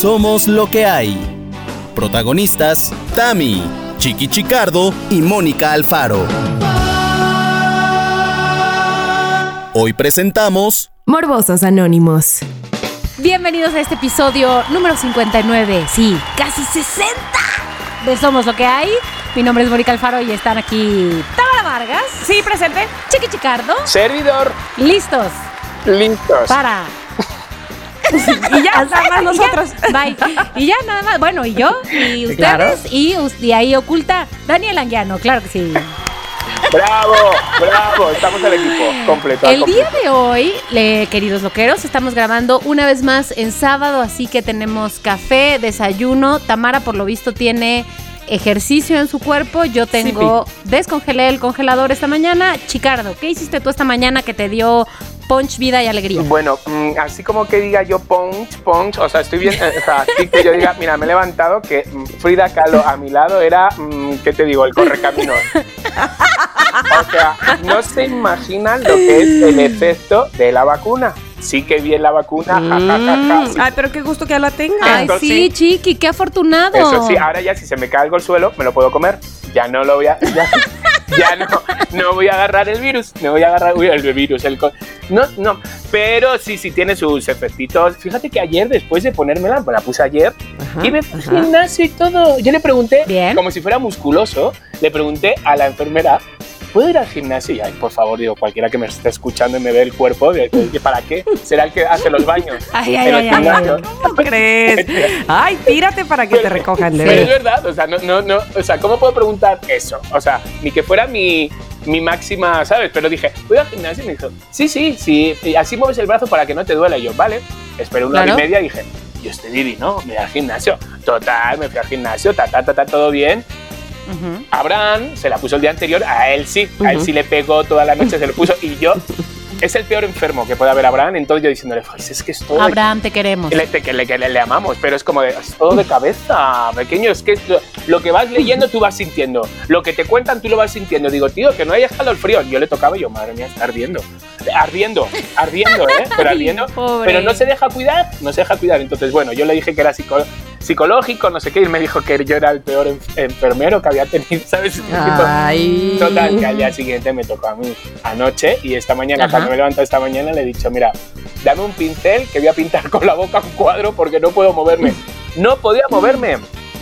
Somos lo que hay. Protagonistas, Tami, Chiqui Chicardo y Mónica Alfaro. Hoy presentamos Morbosos Anónimos. Bienvenidos a este episodio número 59, sí, casi 60 de Somos lo que hay. Mi nombre es Mónica Alfaro y están aquí Tamara Vargas. Sí, presente. Chiqui Chicardo. Servidor. Listos. Listos. Para. y ya, nada más nosotros. Bye. Y ya, nada más. Bueno, y yo, y ustedes, Claro. y, y ahí oculta Daniel Anguiano, claro que sí. Bravo, bravo. Estamos el equipo completo. El día de hoy, le- queridos loqueros, estamos grabando una vez más en sábado, así que tenemos café, desayuno. Tamara, por lo visto, tiene ejercicio en su cuerpo. Yo tengo, descongelé el congelador esta mañana. Chicardo, ¿qué hiciste tú esta mañana que te dio punch, vida y alegría? Bueno, mm, así como que diga yo punch, punch, o sea, estoy bien, o sea, así que yo diga, mira, me he levantado, que mm, Frida Kahlo a mi lado era, mm, ¿qué te digo? El correcaminos. O sea, no se imaginan lo que es el efecto de la vacuna. Sí que bien la vacuna, ja, ja, ja, ja, sí. Mm. Ay, pero qué gusto que ya la tenga. Ay, sí, sí. chiqui, qué afortunado. Eso sí, ahora ya si se me cae algo al suelo, me lo puedo comer. Ya no lo voy a. Ya, ya no, no voy a agarrar el virus. No voy a agarrar uy, el virus. El no, no. Pero sí, sí tiene sus efectitos. Fíjate que ayer, después de ponérmela, me la puse ayer, Ajá, y me fui al gimnasio y todo. Yo le pregunté, Bien. como si fuera musculoso, le pregunté a la enfermera. ¿Puedo ir al gimnasio? Y, ay, por favor, digo, cualquiera que me esté escuchando y me ve el cuerpo, ¿para qué? ¿Será el que hace los baños? Ay, ay, ay, ay? ¿Cómo crees? Ay, tírate para que te recojan de Pero es ver. verdad, o sea, no, no, no, o sea, ¿cómo puedo preguntar eso? O sea, ni que fuera mi, mi máxima, ¿sabes? Pero dije, voy al gimnasio y me dijo, sí, sí, sí, y así mueves el brazo para que no te duela. Y yo, vale, esperé una hora Claro. y media y dije, yo estoy divino, me voy al gimnasio. Total, me fui al gimnasio, ta, ta, ta, ta, todo bien. Ujú. Abraham se la puso el día anterior, a él sí, a él sí le pegó toda la noche, se lo puso y yo, es el peor enfermo que puede haber Abraham, entonces yo diciéndole, es que es todo de Abraham, te queremos. le, que, le, que le, le amamos, pero es como de, es todo de cabeza, pequeño, es que es lo, lo que vas leyendo tú vas sintiendo, lo que te cuentan tú lo vas sintiendo. Digo, tío, que no haya frío. Yo le tocaba y yo, madre mía, está ardiendo. Ardiendo, ardiendo, ¿eh? Pero ardiendo. Pero no se deja cuidar, no se deja cuidar. Entonces, bueno, yo le dije que era psico- psicológico, no sé qué, y me dijo que yo era el peor enf- enfermero que había tenido, ¿sabes? Ay. Total, que al día siguiente me tocó a mí anoche y esta mañana, Ajá. cuando me levanto esta mañana, le he dicho, mira, dame un pincel que voy a pintar con la boca un cuadro porque no puedo moverme. No podía moverme.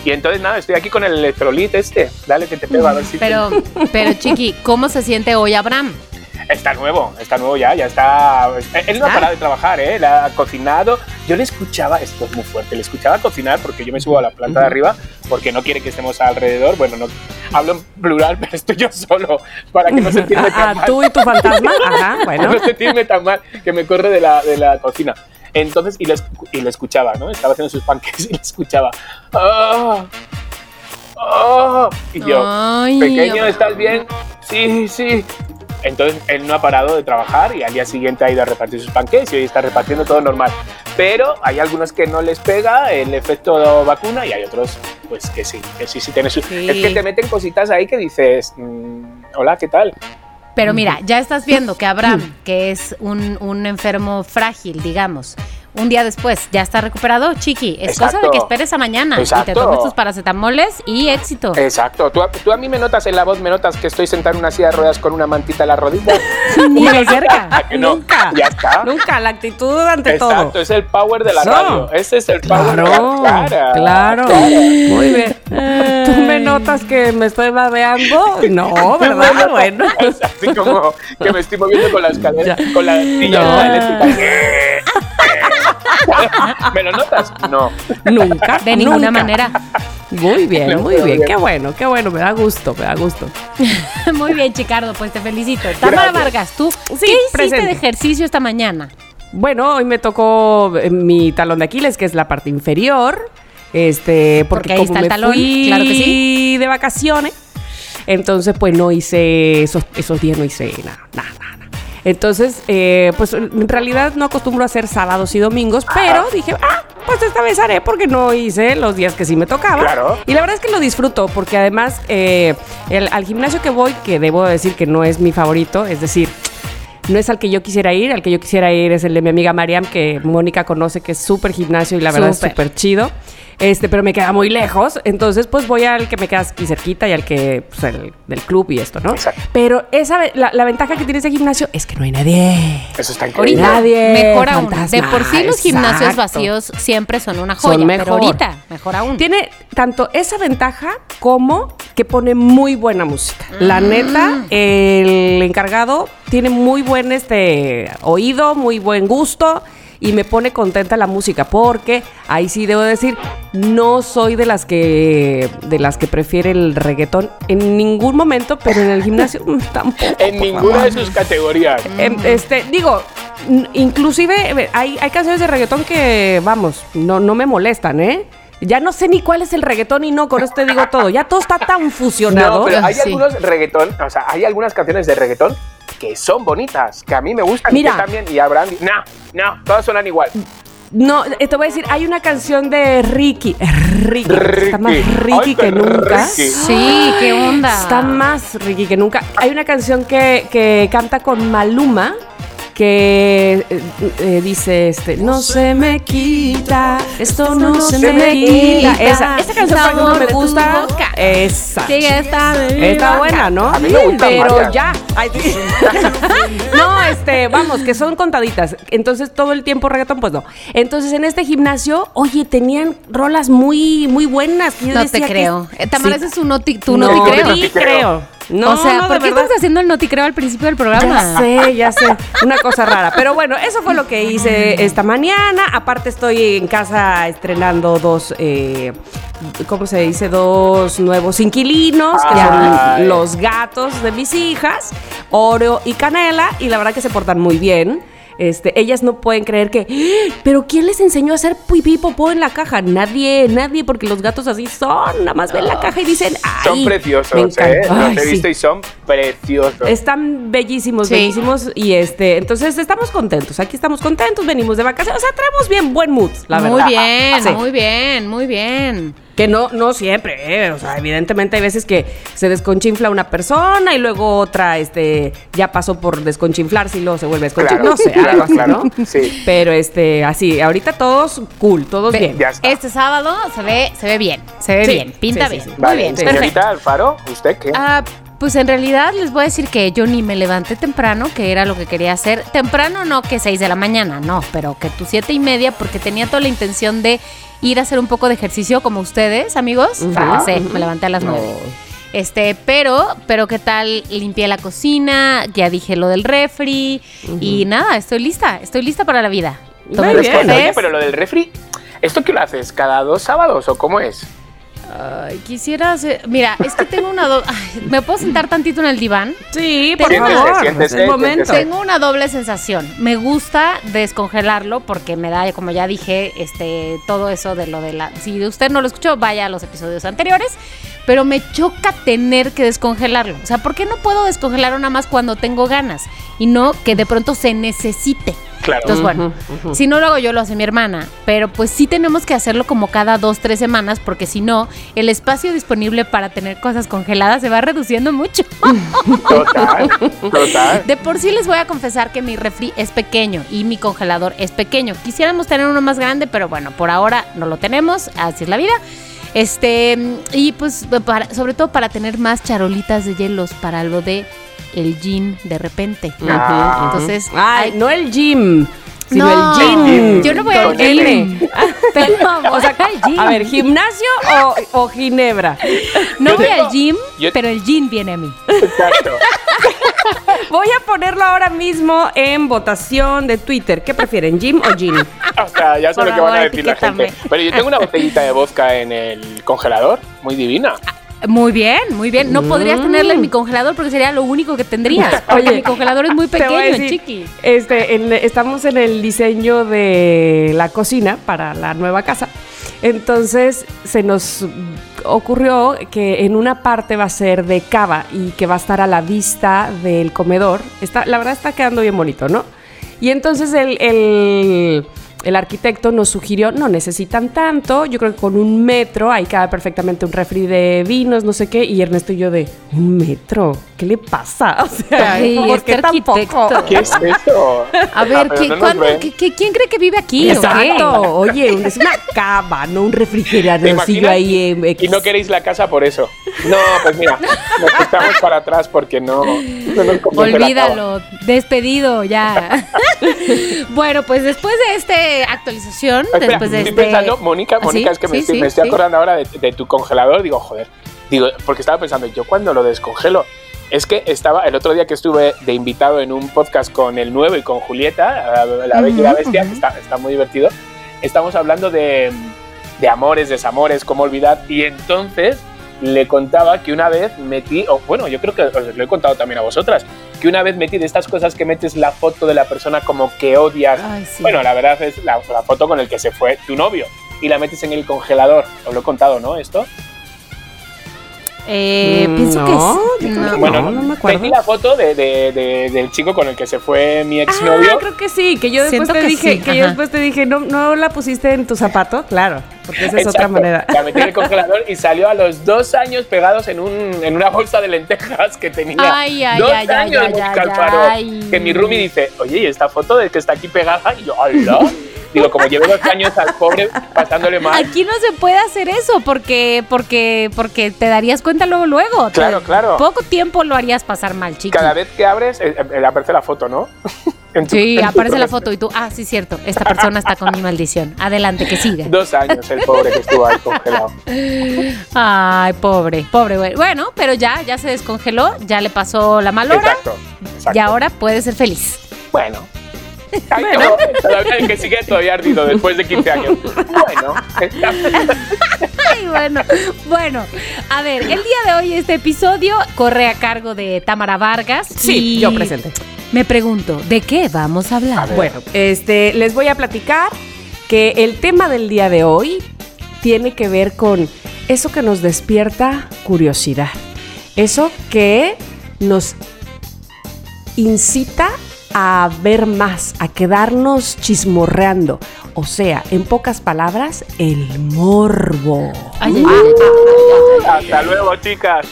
Y entonces nada, estoy aquí con el electrolit este. Dale que te pego a ver si Pero, pero chiqui, ¿cómo se siente hoy Abraham? Está nuevo, está nuevo ya, ya está. Él no ha Ah. parado de trabajar, ¿eh? Le ha cocinado. Yo le escuchaba, esto es muy fuerte, le escuchaba cocinar porque yo me subo a la planta de arriba porque no quiere que estemos alrededor. Bueno, no hablo en plural, pero estoy yo solo para que no se entienda Ah, tan mal. tú y tu fantasma. Ajá, bueno. no sentirme tan mal que me corre de la, de la cocina. Entonces, y escu- y le escuchaba, ¿no? Estaba haciendo sus panques y le escuchaba. "Ah, ah", Y yo, Ay, pequeño. ¿estás bien? Sí, sí. Entonces él no ha parado de trabajar y al día siguiente ha ido a repartir sus panqueques y hoy está repartiendo todo normal. Pero hay algunos que no les pega el efecto vacuna y hay otros pues que sí, que sí, sí tiene su... Sí. Es que te meten cositas ahí que dices, mm, hola, ¿qué tal? Pero mira, ya estás viendo que Abraham, que es un, un enfermo frágil, digamos, un día después ya está recuperado, chiqui. Es cosa de Exacto. que esperes a mañana y te Exacto. tomes tus paracetamoles y éxito. Exacto. ¿Tú, a- tú a mí me notas en la voz, me notas que estoy sentado en una silla de ruedas con una mantita en la rodilla. Ni de cerca. ¿A no? Nunca. Ya está. Nunca, la actitud ante Exacto, todo. es el power de la radio. Ese es el power Claro, de la cara. claro. Muy bien. ¿Tú me notas que me estoy babeando? No, ¿verdad? Bueno. Así como que me estoy moviendo con la escalera, Ya. con la silla No. eléctrica. ¿Me lo notas? No. Nunca. De ninguna nunca. manera. Muy bien, No, muy bien. bien. Qué bueno, qué bueno. Me da gusto, me da gusto. Muy bien, Chicardo, pues te felicito. Tamara Gracias. Vargas, ¿tú Sí, qué hiciste presente. de ejercicio esta mañana? Bueno, hoy me tocó eh, mi talón de Aquiles, que es la parte inferior. Este, porque, Porque ahí como está el me talón, fui claro que sí. de vacaciones, entonces pues no hice esos, esos días no hice nada, nada, nada. Entonces, eh, pues en realidad no acostumbro a hacer sábados y domingos, pero dije, ah, pues esta vez haré porque no hice los días que sí me tocaba. Claro. Y la verdad es que lo disfruto porque además eh, el- al gimnasio que voy, que debo decir que no es mi favorito, es decir, no es al que yo quisiera ir, al que yo quisiera ir es el de mi amiga Mariam, que Mónica conoce, que es súper gimnasio y la verdad es súper chido. Este, pero me queda muy lejos, entonces pues voy al que me queda aquí cerquita y al que, pues el del club y esto, ¿no? Exacto. Pero esa, la, la ventaja que tiene ese gimnasio es que no hay nadie. Eso está increíble. Ahorita, Nadie, mejor aún. De por sí los gimnasios exacto. vacíos siempre son una Son joya, mejor. pero ahorita, mejor aún. Tiene tanto esa ventaja como que pone muy buena música. La Mm. neta, el encargado tiene muy buen este oído, muy buen gusto y me pone contenta la música porque ahí sí debo decir no soy de las que de las que prefiere el reggaetón en ningún momento, pero en el gimnasio tampoco. En ninguna favor. de sus categorías. Em, este, digo, inclusive hay, hay canciones de reggaetón que, vamos, no, no me molestan, ¿eh? Ya no sé ni cuál es el reggaetón y no, con esto te digo todo. Ya todo está tan fusionado. No, pero hay Sí. algunos reggaetón, o sea, hay algunas canciones de reggaetón que son bonitas, que a mí me gustan. Mira. que también, y Abraham, no, no, todas suenan igual. No, te voy a decir, hay una canción de Ricky. eh, Ricky. Está más Ricky. Ricky Ay, que nunca. Ricky. Sí, qué onda. Está más Ricky que nunca. Hay una canción que, que canta con Maluma que eh, eh, dice este no se me quita esto no, se, me quita esa, esa canción por ejemplo me gusta esa Sigue esta Está buena, ¿no? A mí me gustan Pero ya. Ay, sí. no, este, vamos, que son contaditas. Entonces, todo el tiempo reggaetón, pues no. Entonces, en este gimnasio, oye, tenían rolas muy, muy buenas. que yo No decía te que- creo. Eh, Tamara, Sí. ese es un noti, tú no, no, te creo. no te creo. No, o sea, no, ¿por qué verdad. estás haciendo el no te creo al principio del programa? Ya sé, ya sé. Una cosa rara. Pero bueno, eso fue lo que hice esta mañana. Aparte estoy en casa estrenando dos, eh, ¿cómo se dice? Dos nuevos inquilinos, que Ay. son los gatos de mis hijas, Oreo y Canela. Y la verdad que se portan muy bien. Este, ellas no pueden creer que, "¡Ah! pero ¿quién les enseñó a hacer pipí popó en la caja? Nadie, nadie, porque los gatos así son. Nada más ven la caja y dicen, Son "Ay, preciosos, me ¿eh? encanta". Los Ay, he sí. visto y son preciosos. Están bellísimos, Sí. bellísimos. Y este, entonces estamos contentos. Aquí estamos contentos, venimos de vacaciones. O sea, traemos bien buen mood, la muy verdad. bien, Sí. muy bien, muy bien. Que no, no siempre, ¿eh? O sea, evidentemente hay veces que se desconchinfla una persona y luego otra, este, ya pasó por desconchinflarse y luego se vuelve a desconchinflar. Claro, no sé, claro, algo así, claro. ¿no? Sí. Pero este, así, ahorita todos cool, todos Ve- bien. Ya está. Este sábado se ve, se ve bien, se ve Sí, bien, pinta sí, bien. sí. Muy Vale, bien, señorita. Alfaro, ¿usted qué? Ah, pues en realidad les voy a decir que yo ni me levanté temprano, que era lo que quería hacer. Temprano no que 6 de la mañana, no, pero que tu siete y media, porque tenía toda la intención de ir a hacer un poco de ejercicio como ustedes, amigos. Me levanté a las No. 9. Este, pero, pero qué tal, limpié la cocina, ya dije lo del refri y nada, estoy lista, estoy lista para la vida. Muy bien. Oye, pero lo del refri, ¿esto qué lo haces? ¿Cada dos sábados o cómo es? Ay, quisiera hacer, mira, es que tengo una do- Ay, ¿Me puedo sentar tantito en el diván? Sí, por Siéntese, favor. siéntese, es el momento. siéntese. Tengo una doble sensación. Me gusta descongelarlo porque me da, como ya dije, este, todo eso de lo de la. Si usted no lo escuchó, vaya a los episodios anteriores. Pero me choca tener que descongelarlo. O sea, ¿por qué no puedo descongelarlo nada más cuando tengo ganas? Y no que de pronto se necesite. Claro. Entonces, bueno, si no lo hago yo, lo hace mi hermana. Pero pues sí tenemos que hacerlo como cada dos, tres semanas, porque si no, el espacio disponible para tener cosas congeladas se va reduciendo mucho. Total, total. De por sí les voy a confesar que mi refri es pequeño y mi congelador es pequeño. Quisiéramos tener uno más grande, pero bueno, por ahora no lo tenemos, así es la vida. Este, y pues para- sobre todo para tener más charolitas de hielos para lo de el gin de repente. Entonces, Ay, hay- no el gym, sino No, el gym. yo no voy al gym. Pero voy al gym. A ver, ¿gimnasio o, o ginebra? no yo voy tengo- al gym, yo- pero el gin viene a mí. Exacto. Voy a ponerlo ahora mismo en votación de Twitter. ¿Qué prefieren, gym o gin? O sea, ya sé Por lo que van a decir la gente. Pero yo tengo una botellita de vodka en el congelador, muy divina. Muy bien, muy bien. No podrías tenerla en mi congelador porque sería lo único que tendrías. Mm. Oye, mi congelador es muy pequeño, decir, chiqui. Este, en- estamos en el diseño de la cocina para la nueva casa. Entonces se nos ocurrió que en una parte va a ser de cava y que va a estar a la vista del comedor. Está, la verdad está quedando bien bonito, ¿no? Y entonces el, el- el arquitecto nos sugirió, no necesitan tanto, yo creo que con un metro ahí cabe perfectamente un refri de vinos, no sé qué, y Ernesto y yo de, ¿un metro? ¿Qué le pasa? O sea, Ay, ¿por este qué tampoco? arquitecto. ¿Qué es eso? A ver, Ah, pero ¿qué- no nos cuándo- ven. qué- qué- ¿quién cree que vive aquí? o? Exacto, oye, es una cava, no un ¿Te refrigeradorcillo ahí. eh, Y no queréis la casa por eso. No, pues mira, nos echamos para atrás porque no, no nos. Olvídalo, despedido ya. bueno, pues después de actualización, Espera, después de estoy este... pensando, Mónica, ¿Ah, Mónica, sí? es que me, Sí, estoy, sí, me estoy acordando ahora de, de tu congelador. Digo, joder, digo, porque estaba pensando, yo cuando lo descongelo, es que estaba el otro día que estuve de invitado en un podcast con el nuevo y con Julieta, la, la Bella y la Bestia, ujú. que está, está muy divertido. Estamos hablando de, de amores, desamores, cómo olvidar, y entonces le contaba que una vez metí, o bueno, yo creo que os lo he contado también a vosotras, que una vez metí de estas cosas que metes la foto de la persona como que odias. Ay, sí. Bueno, la verdad es la, la foto con el que se fue tu novio y la metes en el congelador. Os lo he contado, ¿no? Esto. Eh, Mm, pienso no, que No. que bueno, no me acuerdo. metí la foto de, de- de- del chico con el que se fue mi Ah, exnovio. creo que sí, que yo después Siento te que dije, sí, que yo después te dije, no, no la pusiste en tu zapato, claro, porque esa es otra manera. La metí en el congelador y salió a los dos años pegados en, un, en una bolsa de lentejas que tenía. Ay, ay, dos ay, años, ay, ay. Que mi roomie dice, oye, ¿y esta foto de que está aquí pegada? Y yo, ¡hola! Digo, como llevo dos años al pobre pasándole mal. Aquí no se puede hacer eso porque, porque, porque te darías cuenta luego, luego. Claro, Te- claro. Poco tiempo lo harías pasar mal, chiqui. Cada vez que abres, eh, eh, aparece la foto, ¿no? Tu- Sí, aparece la foto y tú, ah, sí, cierto, esta persona está con mi maldición. Adelante, que siga. Dos años el pobre que estuvo ahí congelado. Ay, pobre, pobre, güey. Bueno, pero ya, ya se descongeló, ya le pasó la mal hora Exacto, exacto. y ahora puede ser feliz. Bueno. Ay, no, todavía el que sigue todavía ardido después de 15 años. Bueno, está- Ay, bueno, bueno, a ver, el día de hoy este episodio corre a cargo de Tamara Vargas. Sí, y yo presente. Me pregunto, ¿de qué vamos a hablar? A. Bueno, este, les voy a platicar que el tema del día de hoy tiene que ver con eso que nos despierta curiosidad. Eso que nos incita a ver más, a quedarnos chismorreando. O sea, en pocas palabras, el morbo. Ay, ay, ay, ay, ay, ay. Hasta luego, chicas.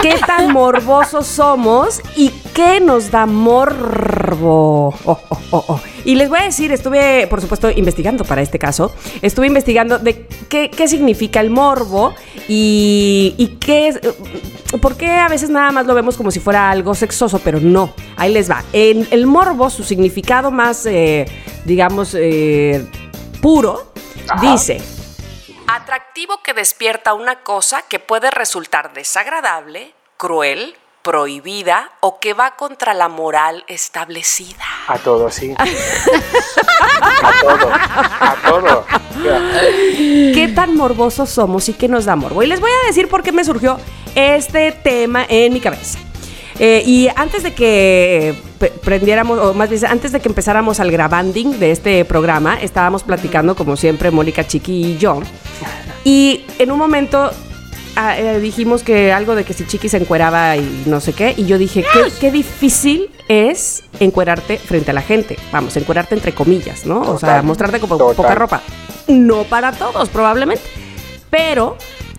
¿Qué tan morbosos somos y qué nos da morbo? Oh, oh, oh, oh. Y les voy a decir, estuve, por supuesto, investigando para este caso, estuve investigando de qué, qué significa el morbo y, y qué es, por qué a veces nada más lo vemos como si fuera algo sexoso, pero no. Ahí les va. En el morbo, su significado más, eh, digamos, eh, puro, Ajá. dice Atractivo que despierta una cosa que puede resultar desagradable, cruel, prohibida o que va contra la moral establecida. A todo, sí. A todo. A todo. ¿Qué tan morbosos somos y qué nos da morbo? Y les voy a decir por qué me surgió este tema en mi cabeza. Eh, y antes de que pe- prendiéramos, o más bien antes de que empezáramos al grabanding de este programa, estábamos platicando, como siempre, Mónica Chiqui y yo. Y en un momento ah, eh, dijimos que algo de que si Chiqui se encueraba y no sé qué. Y yo dije, qué, qué difícil es encuerarte frente a la gente. Vamos, encuerarte entre comillas, ¿no? O sea, mostrarte como Total. poca ropa. No para todos, probablemente. Pero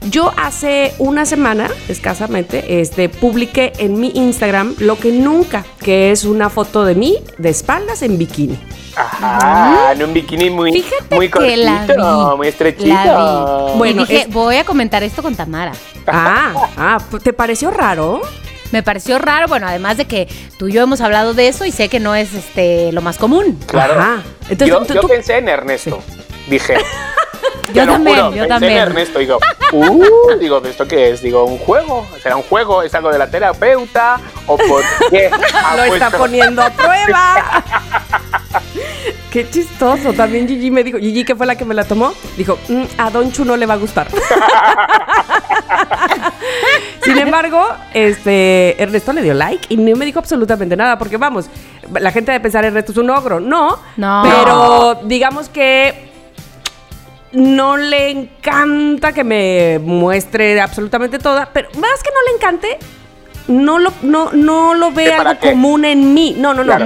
yo hace una semana, escasamente, este, publiqué en mi Instagram lo que nunca, que es una foto de mí de espaldas en bikini. Ajá, en un bikini muy, Fíjate muy que la cortito, vi, muy estrechito. La vi. Bueno, y dije, es- voy a comentar esto con Tamara. Ah, ah, ¿te pareció raro? Me pareció raro, bueno, además de que tú y yo hemos hablado de eso y sé que no es este lo más común. Claro. Ajá. Entonces, yo tú- yo tú- pensé en Ernesto. Dije, Yo lo también, juro, yo pensé también. en Ernesto. Digo, uh, digo, ¿esto qué es? Digo, ¿un juego? ¿Será un juego? ¿Es algo de la terapeuta? ¿O por qué? ha lo está poniendo a prueba. Qué chistoso. También Gigi me dijo, Gigi, que fue la que me la tomó, dijo, "Mm, a Don Chu no le va a gustar. Sin embargo, este, Ernesto le dio like y no me dijo absolutamente nada, porque vamos, la gente debe pensar Ernesto es un ogro. No, No. pero digamos que no le encanta que me muestre absolutamente toda, pero más que no le encante, no lo, no, no lo ve ¿Que para algo qué? común en mí. No, no, no. Claro.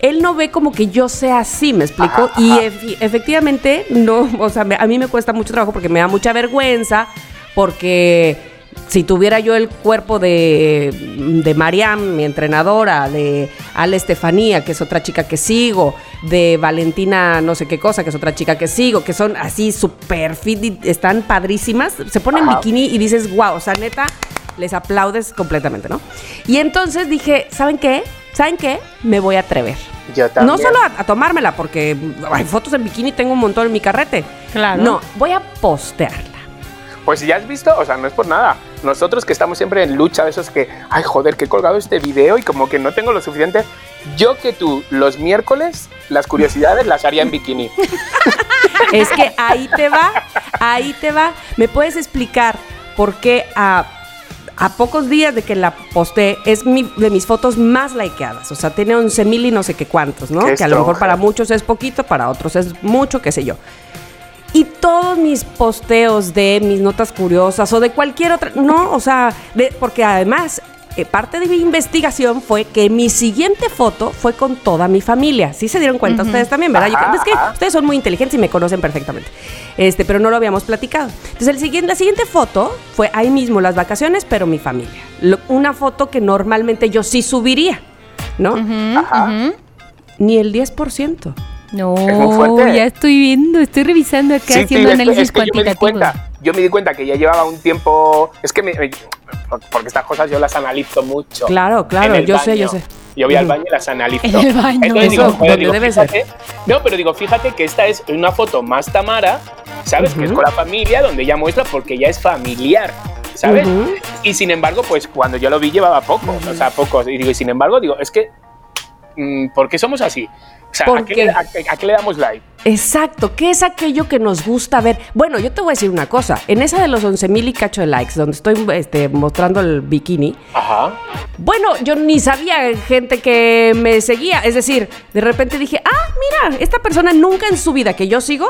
Él no ve como que yo sea así, ¿me explico? Ajá, y efectivamente, no, o sea, me- a mí me cuesta mucho trabajo porque me da mucha vergüenza, porque si tuviera yo el cuerpo de, de Mariam, mi entrenadora, de Ale Estefanía, que es otra chica que sigo, de Valentina no sé qué cosa, que es otra chica que sigo, que son así súper fit, están padrísimas, se ponen Ajá. bikini y dices, wow, o sea, neta, les aplaudes completamente, ¿no? Y entonces dije, ¿saben qué? ¿Saben qué? Me voy a atrever. Yo también. No solo a, a tomármela, porque hay fotos en bikini, tengo un montón en mi carrete. Claro. No, voy a postearla. Pues si ya has visto, o sea, no es por nada. Nosotros que estamos siempre en lucha de esos que, ay, joder, que he colgado este video y como que no tengo lo suficiente. Yo que tú, los miércoles, las curiosidades las haría en bikini. Es que ahí te va, ahí te va. ¿Me puedes explicar por qué a, a pocos días de que la posté es mi- de mis fotos más likeadas? O sea, tiene 11 mil y no sé qué cuántos, ¿no? Qué que a lo mejor para muchos es poquito, para otros es mucho, qué sé yo. Y todos mis posteos de mis notas curiosas o de cualquier otra, no, o sea, de- porque además eh, parte de mi investigación fue que mi siguiente foto fue con toda mi familia. Sí se dieron cuenta ustedes también, ¿verdad? Yo- es que ajá. ustedes son muy inteligentes y me conocen perfectamente. Este, pero no lo habíamos platicado. Entonces, el siguiente, la siguiente foto fue ahí mismo las vacaciones, pero mi familia. Lo- una foto que normalmente yo sí subiría, ¿no? Ajá. Ni el 10%. No, Es muy fuerte. ya estoy viendo, estoy revisando acá Sí, haciendo análisis es que yo me di cuenta. Yo me di cuenta que ya llevaba un tiempo. Es que me- porque estas cosas yo las analizo mucho. Claro, claro, yo sé, yo sé. Yo voy al baño y las analizo. En el baño. Entonces digo, joder, digo, debe fíjate- No, pero digo, fíjate que esta es una foto más Tamara, ¿sabes? Que es con la familia, donde ella muestra porque ya es familiar, ¿sabes? Y sin embargo, pues cuando yo lo vi llevaba pocos, o sea, pocos. Y digo, y sin embargo, digo, es que, mm, ¿por qué somos así? O sea, ¿a ¿Por qué, qué? le- a qué- a qué le damos like? Exacto, ¿qué es aquello que nos gusta ver? Bueno, yo te voy a decir una cosa. En esa de los 11 mil y cacho de likes, donde estoy este, mostrando el bikini, Ajá. bueno, yo ni sabía gente que me seguía. Es decir, de repente dije, ah, mira, esta persona nunca en su vida que yo sigo,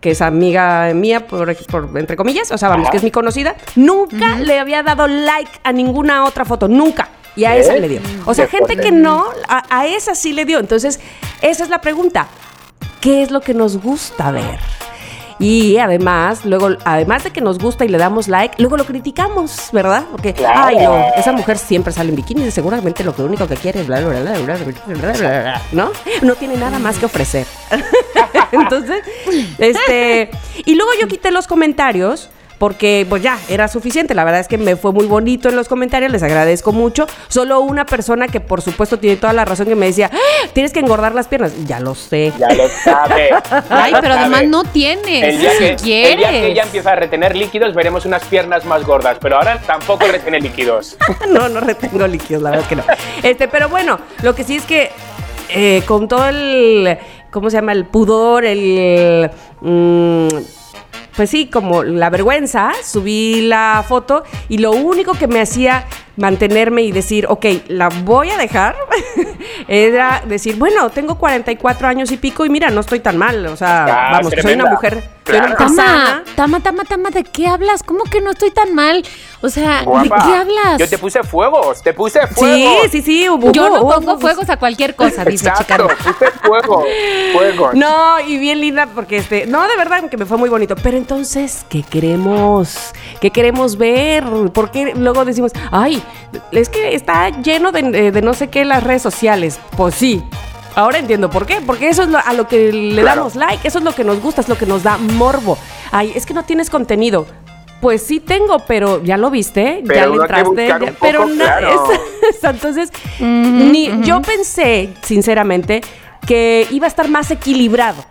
que es amiga mía, por, por- entre comillas, o sea, vamos, Ajá. que es mi conocida, nunca le había dado like a ninguna otra foto, nunca. Y a esa ¿Eh? le dio. O sea, gente que no, a, a esa sí le dio. Entonces, esa es la pregunta. ¿Qué es lo que nos gusta ver? Y además, luego, además de que nos gusta y le damos like, luego lo criticamos, ¿verdad? Porque, claro. ay, no, esa mujer siempre sale en bikini, seguramente lo que único que quiere es bla, bla, bla, bla, bla, bla, ¿no? No tiene nada más que ofrecer. Entonces, este. Y luego yo quité los comentarios porque pues ya, era suficiente. La verdad es que me fue muy bonito en los comentarios, les agradezco mucho. Solo una persona que por supuesto tiene toda la razón que me decía, "Ah, tienes que engordar las piernas. Ya lo sé. Ya lo sabe. ya Ay, lo pero sabe. además no tienes. El día, si que, el quieres. día que ella empieza a retener líquidos, veremos unas piernas más gordas, pero ahora tampoco retiene líquidos. no, no retengo líquidos, la verdad es que no. Este, pero bueno, lo que sí es que eh, con todo el, ¿cómo se llama? El pudor, el... mm, pues sí, como la vergüenza, subí la foto y lo único que me hacía mantenerme y decir, ok, la voy a dejar, era decir, bueno, tengo 44 años y pico y mira, no estoy tan mal, o sea, Ah, vamos, soy una mujer, Claro. Tama. Tama, Tama, Tama, ¿de qué hablas? ¿Cómo que no estoy tan mal? O sea, ¿de qué hablas? Yo te puse fuegos, te puse Sí, fuegos. sí, sí, hubo, Yo no pongo hubo- fuegos a cualquier cosa, dice Exacto, puse fuego, fuegos. No, y bien linda porque este, no, de verdad que me fue muy bonito. Pero entonces, ¿qué queremos? ¿Qué queremos ver? Porque luego decimos, ay, es que está lleno de, de no sé qué las redes sociales. Pues sí. Ahora entiendo por qué, porque eso es lo- a lo que le Claro. damos like, eso es lo que nos gusta, es lo que nos da morbo. Ay, es que no tienes contenido. Pues sí tengo, pero ya lo viste, ya le entraste, ya- poco, pero no, claro. es- es- entonces ni, yo pensé, sinceramente, que iba a estar más equilibrado.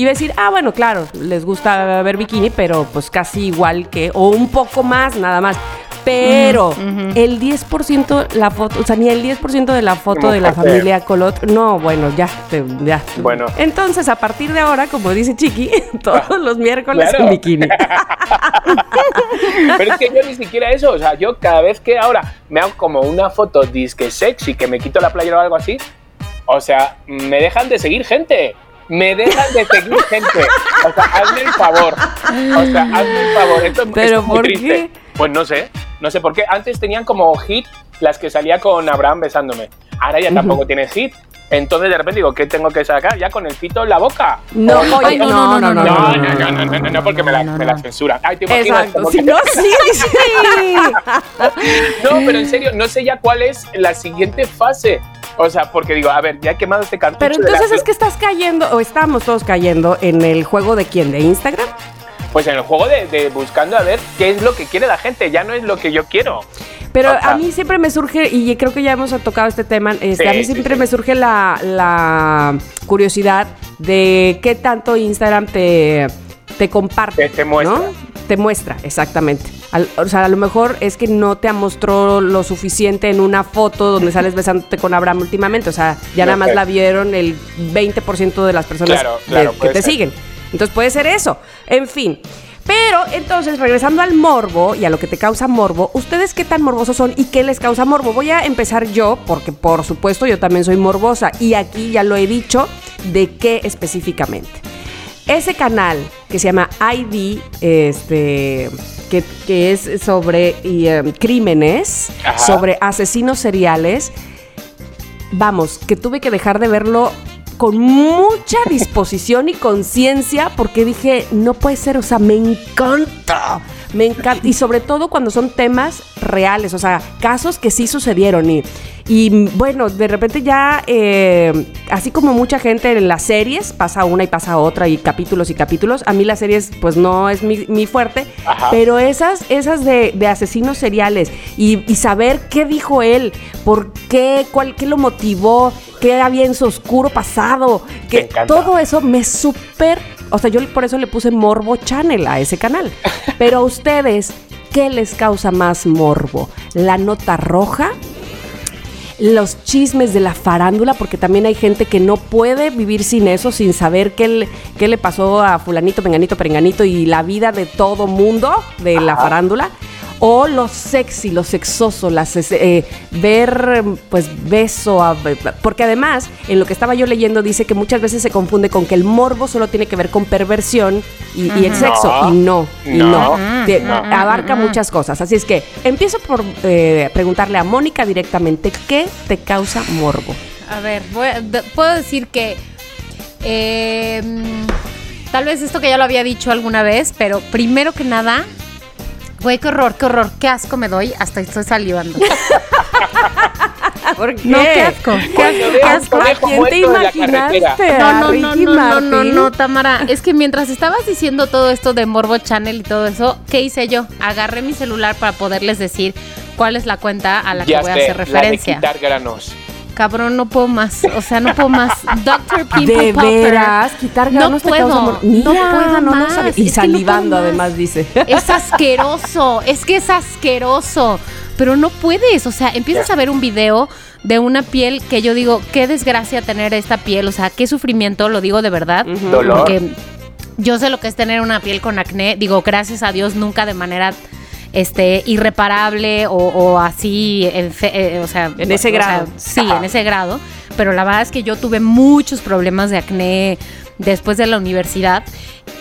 Iba a decir, ah, bueno, claro, les gusta ver bikini, pero pues casi igual que, o un poco más, nada más. Pero el 10%, la foto, o sea, ni el 10% de la foto de la familia Colot, no, bueno, ya, te- ya. Bueno. Entonces, a partir de ahora, como dice Chiqui, todos los miércoles Claro. en bikini. Pero es que yo ni siquiera eso, o sea, yo cada vez que ahora me hago como una foto disque sexy, que me quito la playera o algo así, o sea, me dejan de seguir gente. Me dejan de seguir gente. O sea, hazme el favor. O sea, hazme el favor. Esto, esto ¿Pero es muy por triste. qué? Pues no sé. No sé por qué. Antes tenían como hit las que salía con Abraham besándome. Ahora ya tampoco tiene fit. Entonces de repente digo, ¿qué tengo que sacar? Ya con el pito en la boca. No, O- oye, no, no, no, no, no, no, no, no, no, no, no, porque me la, me la censuran. Ay, te imaginas Exacto. Si que- no, sí, sí. No, pero en serio, no sé ya cuál es la siguiente fase. O sea, porque digo, a ver, ya he quemado este cartucho. Pero la- entonces es que estás cayendo, o estamos todos cayendo en el juego de quién, de Instagram. Pues en el juego de, de buscando a ver qué es lo que quiere la gente, ya no es lo que yo quiero. Pero a mí siempre me surge, y creo que ya hemos tocado este tema, este, Sí, a mí sí, siempre sí. me surge la, la curiosidad de qué tanto Instagram te, te comparte. Te- te muestra. ¿no? Te muestra, exactamente. Al- o sea, a lo mejor es que no te mostró lo suficiente en una foto donde sales besándote con Abraham últimamente. O sea, ya No nada más sé. la vieron el 20% de las personas Claro, de- claro, que te ser. siguen. Entonces puede ser eso. En fin. Pero entonces, regresando al morbo y a lo que te causa morbo, ¿ustedes qué tan morbosos son y qué les causa morbo? Voy a empezar yo, porque por supuesto yo también soy morbosa y aquí ya lo he dicho, de qué específicamente. Ese canal que se llama ID, este, que, que es sobre y, em, crímenes, Ajá. sobre asesinos seriales, vamos, que tuve que dejar de verlo con mucha disposición y conciencia porque dije, no puede ser, o sea, me encanta, me encanta. Y sobre todo cuando son temas reales, o sea, casos que sí sucedieron. Y, y bueno, de repente ya, eh, así como mucha gente en las series, pasa una y pasa otra y capítulos y capítulos, a mí las series pues no es mi, mi fuerte, Ajá. pero esas, esas de, de asesinos seriales y, y saber qué dijo él, por qué, cuál, qué lo motivó, qué había en su oscuro pasado, que todo eso me súper, o sea, yo por eso le puse Morbo Channel a ese canal. Pero a ustedes, ¿qué les causa más morbo? ¿La nota roja? los chismes de la farándula, porque también hay gente que no puede vivir sin eso, sin saber qué le, qué le pasó a fulanito, menganito, perenganito y la vida de todo mundo de la farándula. O lo sexy, lo sexoso, las, eh, ver pues beso, a- porque además en lo que estaba yo leyendo dice que muchas veces se confunde con que el morbo solo tiene que ver con perversión y, y el sexo, No. y no, y no, No. Te- No. abarca muchas cosas. Así es que empiezo por eh, preguntarle a Mónica directamente qué te causa morbo. A ver, voy a- de- puedo decir que eh, mm, tal vez esto que ya lo había dicho alguna vez, pero primero que nada, güey, qué horror, qué horror, qué asco me doy, hasta estoy salivando. ¿Por qué? No, qué asco, qué asco, qué veo un asco. conejo ¿A quién te imaginaste? No, ¿A no, no, no, no, no, Tamara. Es que mientras estabas diciendo todo esto de Morbo Channel y todo eso, ¿qué hice yo? Agarré mi celular para poderles decir cuál es la cuenta a la que voy a hacer la de referencia. quitar granos. Cabrón, no puedo más. O sea, no puedo más. Doctor Pimple ¿De Popper. veras? ¿Quitar No puedo, no puedo no, no más, es Y no salivando además, dice. Es asqueroso, es que es asqueroso, pero no puedes, o sea, empiezas a ver un video de una piel que yo digo, qué desgracia tener esta piel, o sea, qué sufrimiento, lo digo de verdad, Dolor. porque yo sé lo que es tener una piel con acné, digo, gracias a Dios nunca de manera este irreparable o, o así, enfe- eh, o sea, En ese o sea, grado. sí, en ese grado, pero la verdad es que yo tuve muchos problemas de acné después de la universidad.